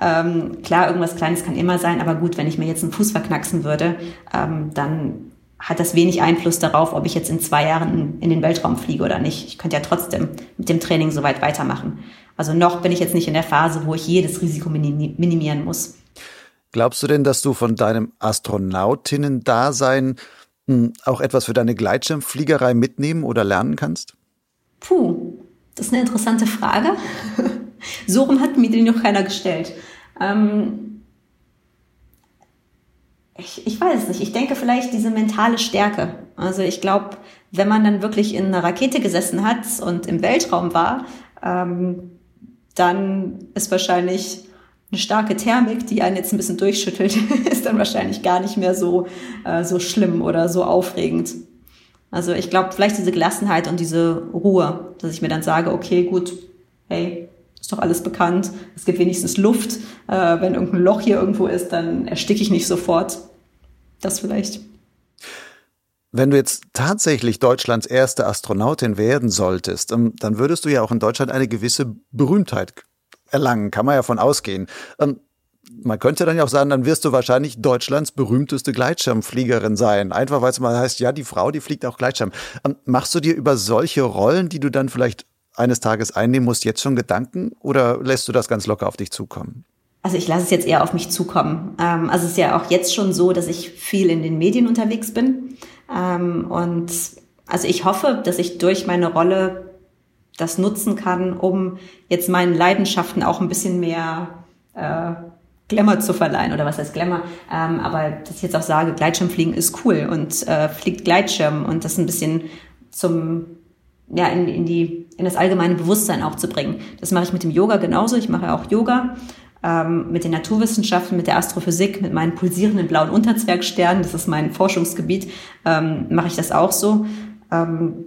Ähm, klar, irgendwas Kleines kann immer sein, aber gut, wenn ich mir jetzt einen Fuß verknacksen würde, ähm, dann hat das wenig Einfluss darauf, ob ich jetzt in zwei Jahren in den Weltraum fliege oder nicht. Ich könnte ja trotzdem mit dem Training soweit weitermachen. Also noch bin ich jetzt nicht in der Phase, wo ich jedes Risiko minimieren muss. Glaubst du denn, dass du von deinem Astronautinnen-Dasein hm, auch etwas für deine Gleitschirmfliegerei mitnehmen oder lernen kannst? Puh, das ist eine interessante Frage. So rum hat mir die noch keiner gestellt. Ähm ich, ich weiß es nicht. Ich denke vielleicht diese mentale Stärke. Also ich glaube, wenn man dann wirklich in einer Rakete gesessen hat und im Weltraum war, ähm, dann ist wahrscheinlich eine starke Thermik, die einen jetzt ein bisschen durchschüttelt, ist dann wahrscheinlich gar nicht mehr so, äh, so schlimm oder so aufregend. Also ich glaube, vielleicht diese Gelassenheit und diese Ruhe, dass ich mir dann sage, okay, gut, hey, ist doch alles bekannt. Es gibt wenigstens Luft. Äh, wenn irgendein Loch hier irgendwo ist, dann ersticke ich nicht sofort. Das vielleicht. Wenn du jetzt tatsächlich Deutschlands erste Astronautin werden solltest, ähm, dann würdest du ja auch in Deutschland eine gewisse Berühmtheit erlangen, kann man ja von ausgehen. Ähm, man könnte dann ja auch sagen, dann wirst du wahrscheinlich Deutschlands berühmteste Gleitschirmfliegerin sein. Einfach weil es mal heißt, ja, die Frau, die fliegt auch Gleitschirm. Ähm, machst du dir über solche Rollen, die du dann vielleicht eines Tages einnehmen musst, jetzt schon Gedanken oder lässt du das ganz locker auf dich zukommen? Also ich lasse es jetzt eher auf mich zukommen. Ähm, also es ist ja auch jetzt schon so, dass ich viel in den Medien unterwegs bin. Ähm, und also ich hoffe, dass ich durch meine Rolle das nutzen kann, um jetzt meinen Leidenschaften auch ein bisschen mehr äh, Glamour zu verleihen oder was heißt Glamour, ähm, aber dass ich jetzt auch sage, Gleitschirmfliegen ist cool und äh, fliegt Gleitschirm und das ein bisschen zum ja in, in die in das allgemeine Bewusstsein auch zu bringen. Das mache ich mit dem Yoga genauso. Ich mache auch Yoga Ähm, mit den Naturwissenschaften, mit der Astrophysik, mit meinen pulsierenden blauen Unterzwergsternen, das ist mein Forschungsgebiet, ähm, mache ich das auch so, ähm,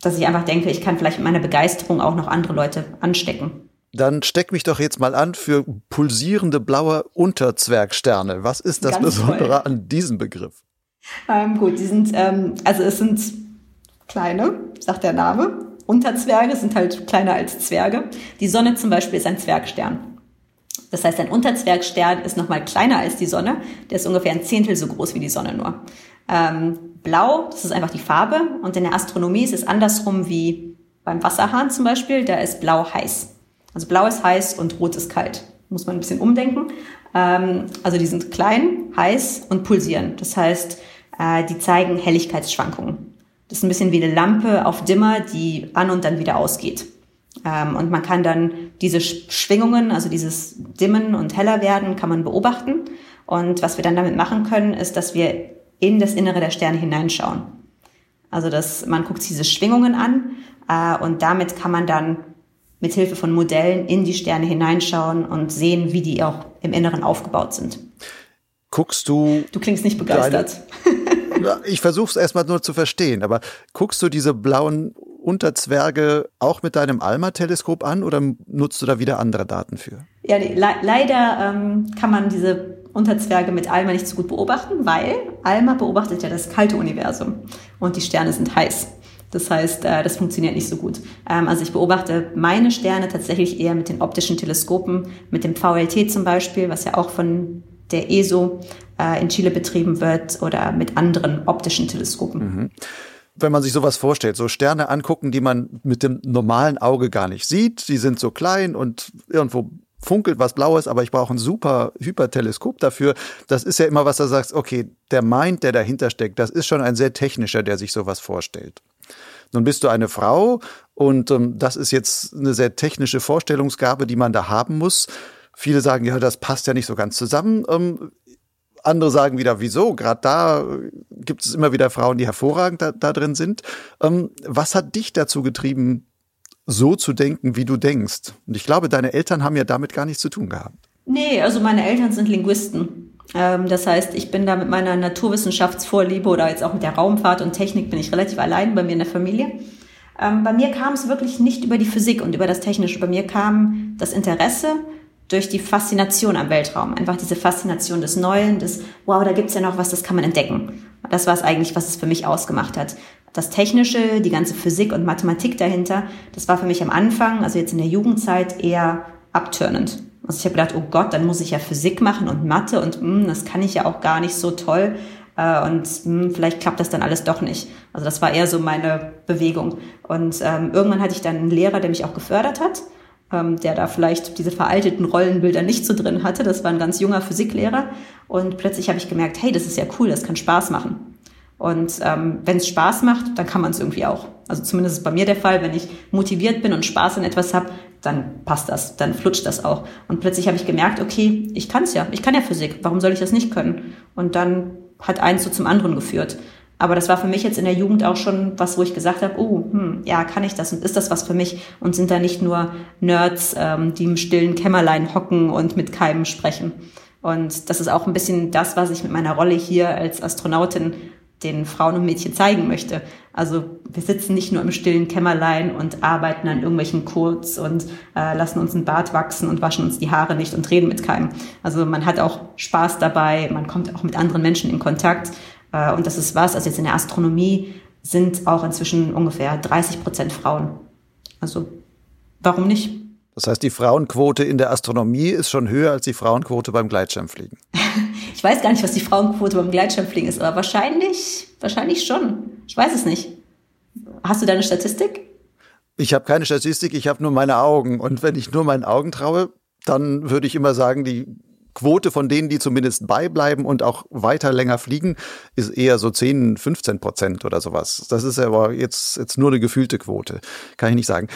dass ich einfach denke, ich kann vielleicht mit meiner Begeisterung auch noch andere Leute anstecken. Dann steck mich doch jetzt mal an für pulsierende blaue Unterzwergsterne. Was ist das Ganz Besondere toll. an diesem Begriff? Ähm, gut, die sind, ähm, also es sind kleine, sagt der Name. Unterzwerge sind halt kleiner als Zwerge. Die Sonne zum Beispiel ist ein Zwergstern. Das heißt, ein Unterzwergstern ist nochmal kleiner als die Sonne. Der ist ungefähr ein Zehntel so groß wie die Sonne nur. Ähm, Blau, das ist einfach die Farbe. Und in der Astronomie ist es andersrum wie beim Wasserhahn zum Beispiel. Da ist Blau heiß. Also Blau ist heiß und Rot ist kalt. Muss man ein bisschen umdenken. Ähm, also die sind klein, heiß und pulsieren. Das heißt, äh, die zeigen Helligkeitsschwankungen. Das ist ein bisschen wie eine Lampe auf Dimmer, die an und dann wieder ausgeht. Ähm, und man kann dann diese Schwingungen, also dieses Dimmen und heller werden, kann man beobachten. Und was wir dann damit machen können, ist, dass wir in das Innere der Sterne hineinschauen. Also dass man guckt diese Schwingungen an äh, und damit kann man dann mit Hilfe von Modellen in die Sterne hineinschauen und sehen, wie die auch im Inneren aufgebaut sind. Guckst du? Du klingst nicht begeistert. Deine, ich versuche es erstmal nur zu verstehen, aber guckst du diese blauen Unterzwerge auch mit deinem ALMA-Teleskop an oder nutzt du da wieder andere Daten für? Ja, le leider ähm, kann man diese Unterzwerge mit ALMA nicht so gut beobachten, weil ALMA beobachtet ja das kalte Universum und die Sterne sind heiß. Das heißt, äh, das funktioniert nicht so gut. Ähm, also ich beobachte meine Sterne tatsächlich eher mit den optischen Teleskopen, mit dem VLT zum Beispiel, was ja auch von der ESO äh, in Chile betrieben wird oder mit anderen optischen Teleskopen. Mhm wenn man sich sowas vorstellt, so Sterne angucken, die man mit dem normalen Auge gar nicht sieht. Die sind so klein und irgendwo funkelt was Blaues, aber ich brauche ein super Hyperteleskop dafür. Das ist ja immer was, da sagst, okay, der Mind, der dahinter steckt, das ist schon ein sehr technischer, der sich sowas vorstellt. Nun bist du eine Frau und ähm, das ist jetzt eine sehr technische Vorstellungsgabe, die man da haben muss. Viele sagen, ja, das passt ja nicht so ganz zusammen. Ähm, andere sagen wieder, wieso? Gerade da gibt es immer wieder Frauen, die hervorragend da, da drin sind. Ähm, was hat dich dazu getrieben, so zu denken, wie du denkst? Und ich glaube, deine Eltern haben ja damit gar nichts zu tun gehabt. Nee, also meine Eltern sind Linguisten. Ähm, das heißt, ich bin da mit meiner Naturwissenschaftsvorliebe oder jetzt auch mit der Raumfahrt und Technik bin ich relativ allein bei mir in der Familie. Ähm, bei mir kam es wirklich nicht über die Physik und über das Technische. Bei mir kam das Interesse durch die Faszination am Weltraum. Einfach diese Faszination des Neuen, des, wow, da gibt's ja noch was, das kann man entdecken. Das war es eigentlich, was es für mich ausgemacht hat. Das Technische, die ganze Physik und Mathematik dahinter, das war für mich am Anfang, also jetzt in der Jugendzeit, eher abturnend. Also ich habe gedacht, oh Gott, dann muss ich ja Physik machen und Mathe und mh, hm, das kann ich ja auch gar nicht so toll. Äh, und mh, hm, vielleicht klappt das dann alles doch nicht. Also das war eher so meine Bewegung. Und ähm, irgendwann hatte ich dann einen Lehrer, der mich auch gefördert hat ähm, der da vielleicht diese veralteten Rollenbilder nicht so drin hatte. Das war ein ganz junger Physiklehrer. Und plötzlich habe ich gemerkt, hey, das ist ja cool, das kann Spaß machen. Und ähm, wenn es Spaß macht, dann kann man es irgendwie auch. Also zumindest ist bei mir der Fall, wenn ich motiviert bin und Spaß an etwas habe, dann passt das, dann flutscht das auch. Und plötzlich habe ich gemerkt, okay, ich kann es ja, ich kann ja Physik, warum soll ich das nicht können? Und dann hat eins so zum anderen geführt. Aber das war für mich jetzt in der Jugend auch schon was, wo ich gesagt habe, oh, hm, ja, kann ich das und ist das was für mich? Und sind da nicht nur Nerds, ähm, die im stillen Kämmerlein hocken und mit Keimen sprechen. Und das ist auch ein bisschen das, was ich mit meiner Rolle hier als Astronautin den Frauen und Mädchen zeigen möchte. Also wir sitzen nicht nur im stillen Kämmerlein und arbeiten an irgendwelchen Codes und äh, lassen uns ein Bart wachsen und waschen uns die Haare nicht und reden mit keinem. Also man hat auch Spaß dabei, man kommt auch mit anderen Menschen in Kontakt äh, und das ist was, also jetzt in der Astronomie sind auch inzwischen ungefähr 30 Prozent Frauen. Also warum nicht? Das heißt, die Frauenquote in der Astronomie ist schon höher als die Frauenquote beim Gleitschirmfliegen. ich weiß gar nicht, was die Frauenquote beim Gleitschirmfliegen ist, aber wahrscheinlich, wahrscheinlich schon. Ich weiß es nicht. Hast du da eine Statistik? Ich habe keine Statistik, ich habe nur meine Augen. Und wenn ich nur meinen Augen traue, dann würde ich immer sagen, die Quote von denen, die zumindest beibleiben und auch weiter länger fliegen, ist eher so 10, 15 Prozent oder sowas. Das ist aber jetzt, jetzt nur eine gefühlte Quote. Kann ich nicht sagen.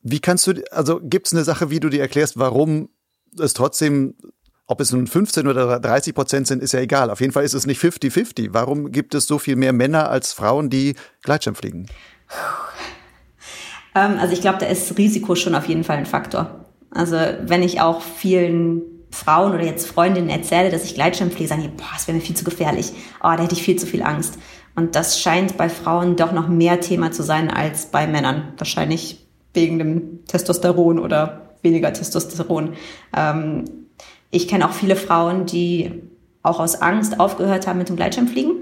Wie kannst du, also gibt es eine Sache, wie du dir erklärst, warum es trotzdem, ob es nun 15 oder 30 Prozent sind, ist ja egal. Auf jeden Fall ist es nicht 50-50. Warum gibt es so viel mehr Männer als Frauen, die Gleitschirm fliegen? Ähm, also ich glaube, da ist Risiko schon auf jeden Fall ein Faktor. Also wenn ich auch vielen Frauen oder jetzt Freundinnen erzähle, dass ich Gleitschirmfliege, sagen die, boah, das wäre mir viel zu gefährlich. Oh, da hätte ich viel zu viel Angst. Und das scheint bei Frauen doch noch mehr Thema zu sein als bei Männern. Wahrscheinlich wegen dem Testosteron oder weniger Testosteron. Ähm, ich kenne auch viele Frauen, die auch aus Angst aufgehört haben mit dem Gleitschirmfliegen.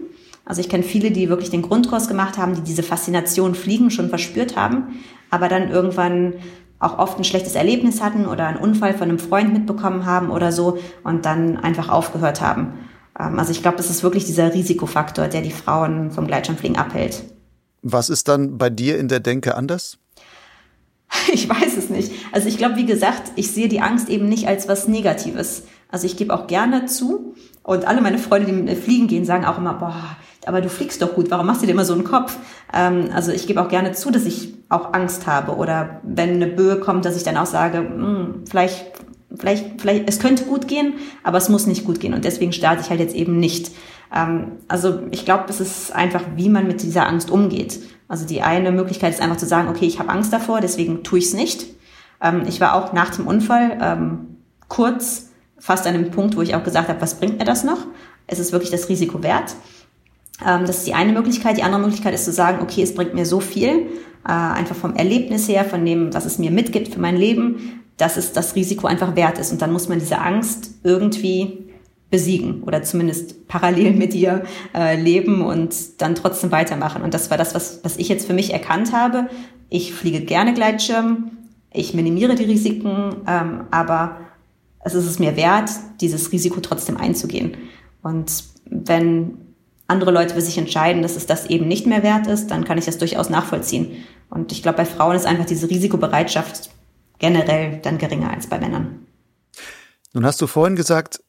Also ich kenne viele, die wirklich den Grundkurs gemacht haben, die diese Faszination Fliegen schon verspürt haben, aber dann irgendwann auch oft ein schlechtes Erlebnis hatten oder einen Unfall von einem Freund mitbekommen haben oder so und dann einfach aufgehört haben. Ähm, also ich glaube, das ist wirklich dieser Risikofaktor, der die Frauen vom Gleitschirmfliegen abhält. Was ist dann bei dir in der Denke anders? Ich weiß es nicht. Also ich glaube, wie gesagt, ich sehe die Angst eben nicht als was Negatives. Also ich gebe auch gerne zu und alle meine Freunde, die fliegen gehen, sagen auch immer, boah, aber du fliegst doch gut, warum machst du dir immer so einen Kopf? Ähm, also ich gebe auch gerne zu, dass ich auch Angst habe oder wenn eine Böe kommt, dass ich dann auch sage, hm, vielleicht, vielleicht, vielleicht, es könnte gut gehen, aber es muss nicht gut gehen und deswegen starte ich halt jetzt eben nicht. Ähm, also ich glaube, es ist einfach, wie man mit dieser Angst umgeht. Also die eine Möglichkeit ist einfach zu sagen, okay, ich habe Angst davor, deswegen tue ich es nicht. Ähm, ich war auch nach dem Unfall ähm, kurz fast an einem Punkt, wo ich auch gesagt habe, was bringt mir das noch? Es ist wirklich das Risiko wert. Ähm, das ist die eine Möglichkeit. Die andere Möglichkeit ist zu sagen, okay, es bringt mir so viel, äh, einfach vom Erlebnis her, von dem, was es mir mitgibt für mein Leben, dass es das Risiko einfach wert ist. Und dann muss man diese Angst irgendwie besiegen oder zumindest parallel mit ihr äh, leben und dann trotzdem weitermachen. Und das war das, was, was ich jetzt für mich erkannt habe. Ich fliege gerne Gleitschirm, ich minimiere die Risiken, ähm, aber es ist es mir wert, dieses Risiko trotzdem einzugehen. Und wenn andere Leute für sich entscheiden, dass es das eben nicht mehr wert ist, dann kann ich das durchaus nachvollziehen. Und ich glaube, bei Frauen ist einfach diese Risikobereitschaft generell dann geringer als bei Männern. Nun hast du vorhin gesagt,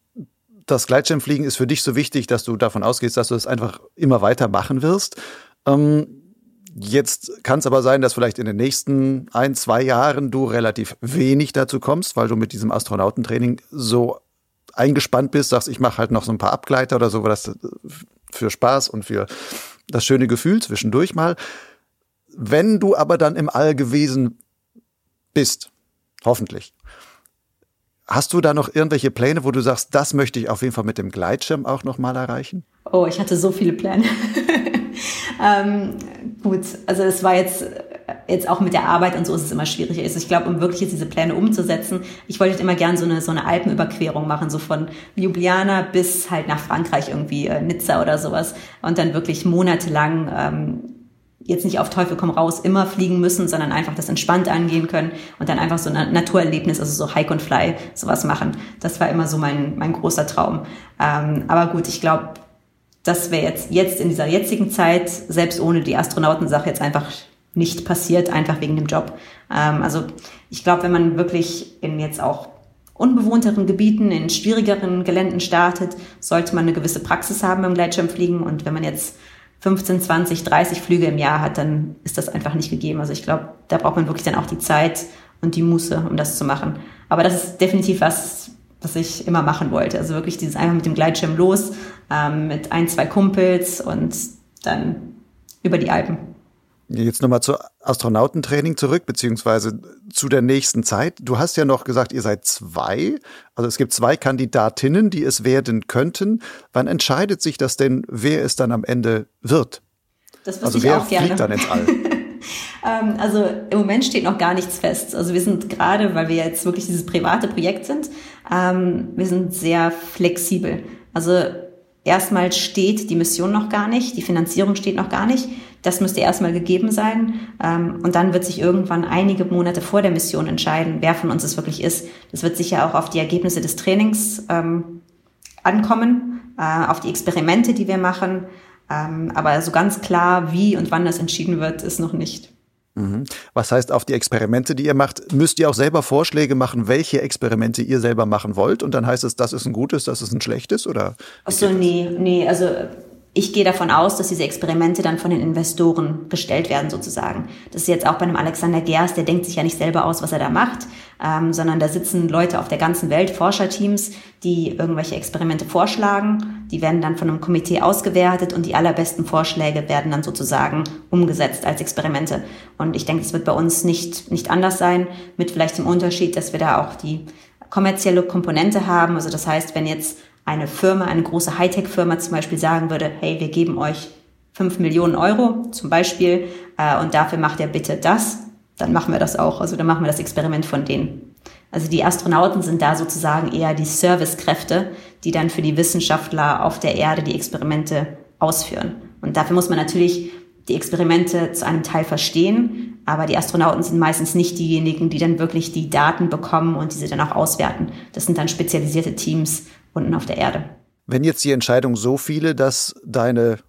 das Gleitschirmfliegen ist für dich so wichtig, dass du davon ausgehst, dass du es einfach immer weiter machen wirst. Ähm, jetzt kann es aber sein, dass vielleicht in den nächsten ein, zwei Jahren du relativ wenig dazu kommst, weil du mit diesem Astronautentraining so eingespannt bist, sagst, ich mache halt noch so ein paar Abgleiter oder so, das für Spaß und für das schöne Gefühl zwischendurch mal. Wenn du aber dann im All gewesen bist, hoffentlich, Hast du da noch irgendwelche Pläne, wo du sagst, das möchte ich auf jeden Fall mit dem Gleitschirm auch noch mal erreichen? Oh, ich hatte so viele Pläne. ähm, gut, also es war jetzt jetzt auch mit der Arbeit und so ist es immer schwierig. Also ich glaube, um wirklich jetzt diese Pläne umzusetzen, ich wollte immer gern so eine so eine Alpenüberquerung machen, so von Ljubljana bis halt nach Frankreich irgendwie äh, Nizza oder sowas und dann wirklich monatelang ähm, jetzt nicht auf Teufel komm raus immer fliegen müssen, sondern einfach das entspannt angehen können und dann einfach so ein Naturerlebnis, also so Hike and Fly, sowas machen. Das war immer so mein, mein großer Traum. Ähm, aber gut, ich glaube, das wäre jetzt, jetzt in dieser jetzigen Zeit, selbst ohne die Astronautensache, jetzt einfach nicht passiert, einfach wegen dem Job. Ähm, also ich glaube, wenn man wirklich in jetzt auch unbewohnteren Gebieten, in schwierigeren Geländen startet, sollte man eine gewisse Praxis haben beim Gleitschirmfliegen. Und wenn man jetzt 15, 20, 30 Flüge im Jahr hat, dann ist das einfach nicht gegeben. Also ich glaube, da braucht man wirklich dann auch die Zeit und die Muße, um das zu machen. Aber das ist definitiv was, was ich immer machen wollte. Also wirklich dieses einfach mit dem Gleitschirm los, ähm, mit ein, zwei Kumpels und dann über die Alpen. Jetzt nochmal zu Astronautentraining zurück, beziehungsweise zu der nächsten Zeit. Du hast ja noch gesagt, ihr seid zwei. Also es gibt zwei Kandidatinnen, die es werden könnten. Wann entscheidet sich das denn, wer es dann am Ende wird? Das also ich wer auch gerne. fliegt dann ins All? Ähm, also im Moment steht noch gar nichts fest. Also wir sind gerade, weil wir jetzt wirklich dieses private Projekt sind, ähm, wir sind sehr flexibel. Also erstmal steht die Mission noch gar nicht, die Finanzierung steht noch gar nicht. Das müsste erstmal gegeben sein. Ähm, und dann wird sich irgendwann einige Monate vor der Mission entscheiden, wer von uns es wirklich ist. Das wird sicher auch auf die Ergebnisse des Trainings ähm, ankommen, äh, auf die Experimente, die wir machen. Ähm, aber so ganz klar, wie und wann das entschieden wird, ist noch nicht. Mhm. Was heißt, auf die Experimente, die ihr macht, müsst ihr auch selber Vorschläge machen, welche Experimente ihr selber machen wollt? Und dann heißt es, das ist ein gutes, das ist ein schlechtes, oder? Ach so, nee, nee, also ich gehe davon aus, dass diese Experimente dann von den Investoren gestellt werden sozusagen. Das ist jetzt auch bei einem Alexander Gerst, der denkt sich ja nicht selber aus, was er da macht, ähm, sondern da sitzen Leute auf der ganzen Welt, Forscherteams, die irgendwelche Experimente vorschlagen. Die werden dann von einem Komitee ausgewertet und die allerbesten Vorschläge werden dann sozusagen umgesetzt als Experimente. Und ich denke, es wird bei uns nicht, nicht anders sein, mit vielleicht dem Unterschied, dass wir da auch die kommerzielle Komponente haben. Also das heißt, wenn jetzt eine Firma, eine große Hightech-Firma zum Beispiel sagen würde, hey, wir geben euch fünf Millionen Euro zum Beispiel äh, und dafür macht ihr bitte das, dann machen wir das auch. Also dann machen wir das Experiment von denen. Also die Astronauten sind da sozusagen eher die Servicekräfte, die dann für die Wissenschaftler auf der Erde die Experimente ausführen. Und dafür muss man natürlich die Experimente zu einem Teil verstehen, aber die Astronauten sind meistens nicht diejenigen, die dann wirklich die Daten bekommen und diese dann auch auswerten. Das sind dann spezialisierte Teams unten auf der Erde. Wenn jetzt die Entscheidung so viele, dass deine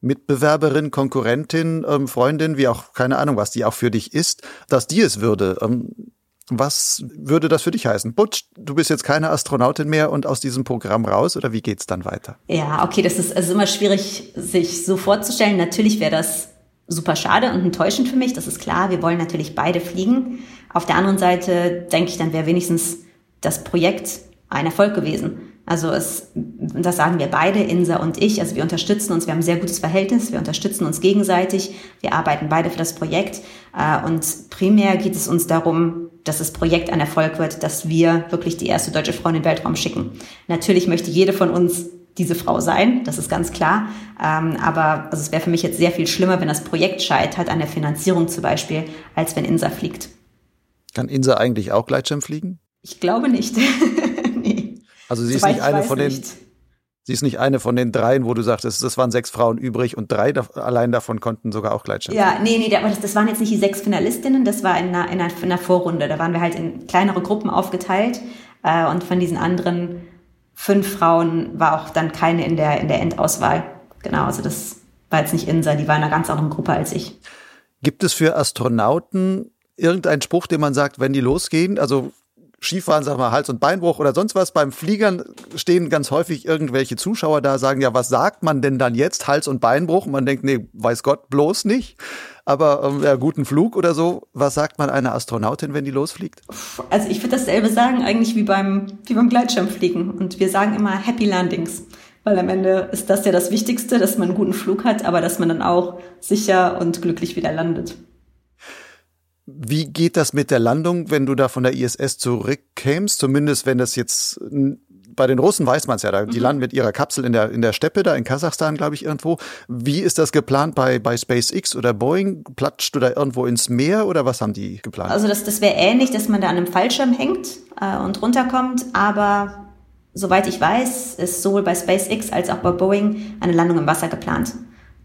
Mitbewerberin, Konkurrentin, ähm, Freundin, wie auch keine Ahnung, was die auch für dich ist, dass die es würde, ähm, was würde das für dich heißen? Butch, du bist jetzt keine Astronautin mehr und aus diesem Programm raus oder wie geht's dann weiter? Ja, okay, das ist also immer schwierig, sich so vorzustellen. Natürlich wäre das super schade und enttäuschend für mich, das ist klar. Wir wollen natürlich beide fliegen. Auf der anderen Seite denke ich, dann wäre wenigstens das Projekt ein Erfolg gewesen. Also es, das sagen wir beide, Insa und ich. Also wir unterstützen uns, wir haben ein sehr gutes Verhältnis, wir unterstützen uns gegenseitig, wir arbeiten beide für das Projekt. Äh, und primär geht es uns darum, dass das Projekt ein Erfolg wird, dass wir wirklich die erste deutsche Frau in den Weltraum schicken. Natürlich möchte jede von uns diese Frau sein, das ist ganz klar. Ähm, aber also es wäre für mich jetzt sehr viel schlimmer, wenn das Projekt scheitert, an der Finanzierung zum Beispiel, als wenn Insa fliegt. Kann Insa eigentlich auch Gleitschirm fliegen? Ich glaube nicht. Also sie Soweit ist nicht eine von den. Nicht. Sie ist nicht eine von den dreien, wo du sagtest, das waren sechs Frauen übrig und drei da, allein davon konnten sogar auch Gleitschirm. Ja, nee, nee, aber das, das waren jetzt nicht die sechs Finalistinnen, das war in einer, in einer, in einer Vorrunde. Da waren wir halt in kleinere Gruppen aufgeteilt äh, und von diesen anderen fünf Frauen war auch dann keine in der, in der Endauswahl. Genau, also das war jetzt nicht Insa, die war in einer ganz anderen Gruppe als ich. Gibt es für Astronauten irgendeinen Spruch, den man sagt, wenn die losgehen? Also Skifahren, sag mal, Hals- und Beinbruch oder sonst was. Beim Fliegern stehen ganz häufig irgendwelche Zuschauer da, sagen, ja, was sagt man denn dann jetzt? Hals- und Beinbruch? Und man denkt, nee, weiß Gott, bloß nicht. Aber ähm, ja, guten Flug oder so. Was sagt man einer Astronautin, wenn die losfliegt? Also ich würde dasselbe sagen, eigentlich wie beim, wie beim Gleitschirmfliegen. Und wir sagen immer Happy Landings. Weil am Ende ist das ja das Wichtigste, dass man einen guten Flug hat, aber dass man dann auch sicher und glücklich wieder landet. Wie geht das mit der Landung, wenn du da von der ISS zurückkämst? Zumindest wenn das jetzt bei den Russen weiß man es ja, da, die mhm. landen mit ihrer Kapsel in der, in der Steppe da in Kasachstan, glaube ich, irgendwo. Wie ist das geplant bei, bei SpaceX oder Boeing? Platscht du da irgendwo ins Meer oder was haben die geplant? Also das, das wäre ähnlich, dass man da an einem Fallschirm hängt äh, und runterkommt, aber soweit ich weiß, ist sowohl bei SpaceX als auch bei Boeing eine Landung im Wasser geplant.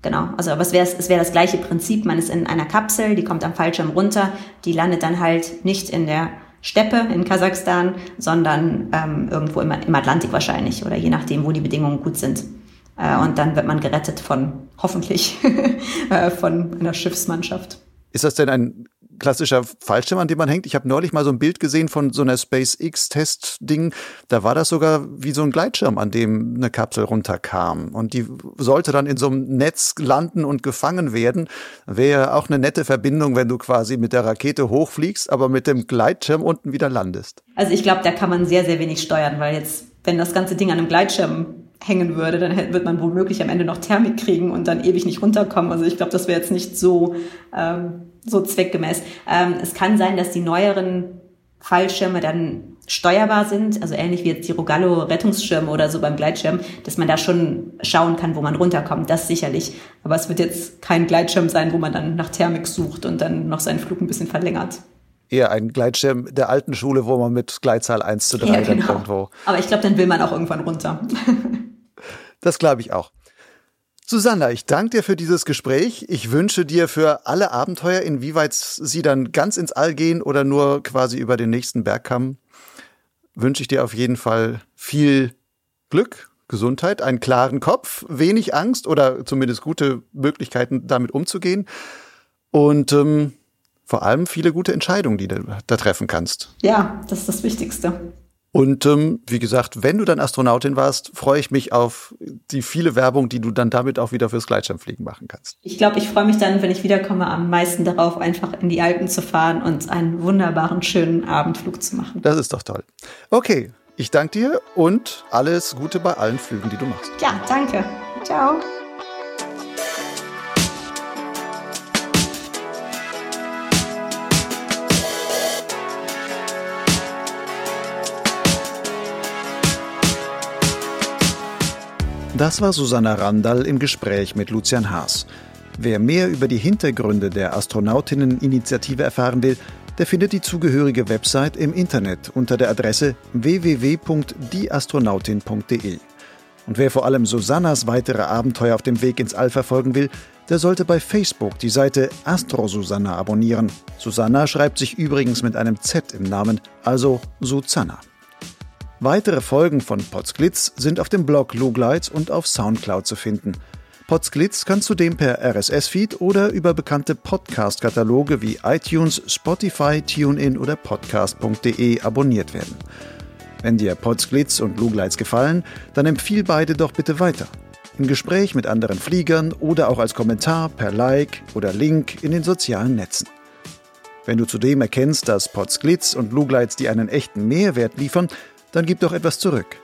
Genau, also aber es wäre es wär das gleiche Prinzip. Man ist in einer Kapsel, die kommt am Fallschirm runter, die landet dann halt nicht in der Steppe in Kasachstan, sondern ähm, irgendwo im, im Atlantik wahrscheinlich oder je nachdem, wo die Bedingungen gut sind. Äh, und dann wird man gerettet von, hoffentlich, äh, von einer Schiffsmannschaft. Ist das denn ein klassischer Fallschirm, an dem man hängt. Ich habe neulich mal so ein Bild gesehen von so einer SpaceX-Test-Ding. Da war das sogar wie so ein Gleitschirm, an dem eine Kapsel runterkam. Und die sollte dann in so einem Netz landen und gefangen werden. Wäre auch eine nette Verbindung, wenn du quasi mit der Rakete hochfliegst, aber mit dem Gleitschirm unten wieder landest. Also ich glaube, da kann man sehr, sehr wenig steuern, weil jetzt, wenn das ganze Ding an einem Gleitschirm hängen würde, dann wird man womöglich am Ende noch Thermik kriegen und dann ewig nicht runterkommen. Also ich glaube, das wäre jetzt nicht so ähm, so zweckgemäß. Ähm, es kann sein, dass die neueren Fallschirme dann steuerbar sind, also ähnlich wie jetzt die Rogallo Rettungsschirme oder so beim Gleitschirm, dass man da schon schauen kann, wo man runterkommt, das sicherlich. Aber es wird jetzt kein Gleitschirm sein, wo man dann nach Thermik sucht und dann noch seinen Flug ein bisschen verlängert. Eher ein Gleitschirm der alten Schule, wo man mit Gleitzahl 1 zu 3 ja, genau. dann irgendwo. Aber ich glaube, dann will man auch irgendwann runter. das glaube ich auch. Susanna, ich danke dir für dieses Gespräch. Ich wünsche dir für alle Abenteuer, inwieweit sie dann ganz ins All gehen oder nur quasi über den nächsten Bergkamm, wünsche ich dir auf jeden Fall viel Glück, Gesundheit, einen klaren Kopf, wenig Angst oder zumindest gute Möglichkeiten, damit umzugehen. Und ähm, vor allem viele gute Entscheidungen, die du da treffen kannst. Ja, das ist das Wichtigste. Und ähm, wie gesagt, wenn du dann Astronautin warst, freue ich mich auf die viele Werbung, die du dann damit auch wieder fürs Gleitschirmfliegen machen kannst. Ich glaube, ich freue mich dann, wenn ich wiederkomme, am meisten darauf, einfach in die Alpen zu fahren und einen wunderbaren, schönen Abendflug zu machen. Das ist doch toll. Okay, ich danke dir und alles Gute bei allen Flügen, die du machst. Ja, danke. Ciao. Das war Susanna Randall im Gespräch mit Lucian Haas. Wer mehr über die Hintergründe der Astronautinneninitiative erfahren will, der findet die zugehörige Website im Internet unter der Adresse www.dieastronautin.de. Und wer vor allem Susannas weitere Abenteuer auf dem Weg ins All verfolgen will, der sollte bei Facebook die Seite Astro Susanna abonnieren. Susanna schreibt sich übrigens mit einem Z im Namen, also Susanna. Weitere Folgen von Potsglitz sind auf dem Blog Lugleitz und auf Soundcloud zu finden. Potsglitz kann zudem per RSS-Feed oder über bekannte Podcast-Kataloge wie iTunes, Spotify, TuneIn oder podcast.de abonniert werden. Wenn dir Potsglitz und Lugleitz gefallen, dann empfiehl beide doch bitte weiter. Im Gespräch mit anderen Fliegern oder auch als Kommentar per Like oder Link in den sozialen Netzen. Wenn du zudem erkennst, dass Potsglitz und Lugleitz dir einen echten Mehrwert liefern, dann gib doch etwas zurück.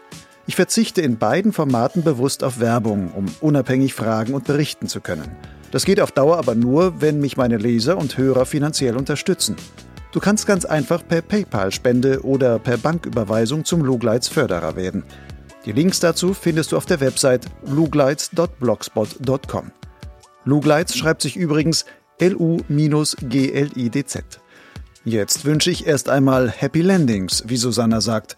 Ich verzichte in beiden Formaten bewusst auf Werbung, um unabhängig fragen und berichten zu können. Das geht auf Dauer aber nur, wenn mich meine Leser und Hörer finanziell unterstützen. Du kannst ganz einfach per PayPal-Spende oder per Banküberweisung zum Lugleits Förderer werden. Die Links dazu findest du auf der Website lugleits.blogspot.com. Lugleits schreibt sich übrigens L-U-G-L-I-D-Z. Jetzt wünsche ich erst einmal Happy Landings, wie Susanna sagt.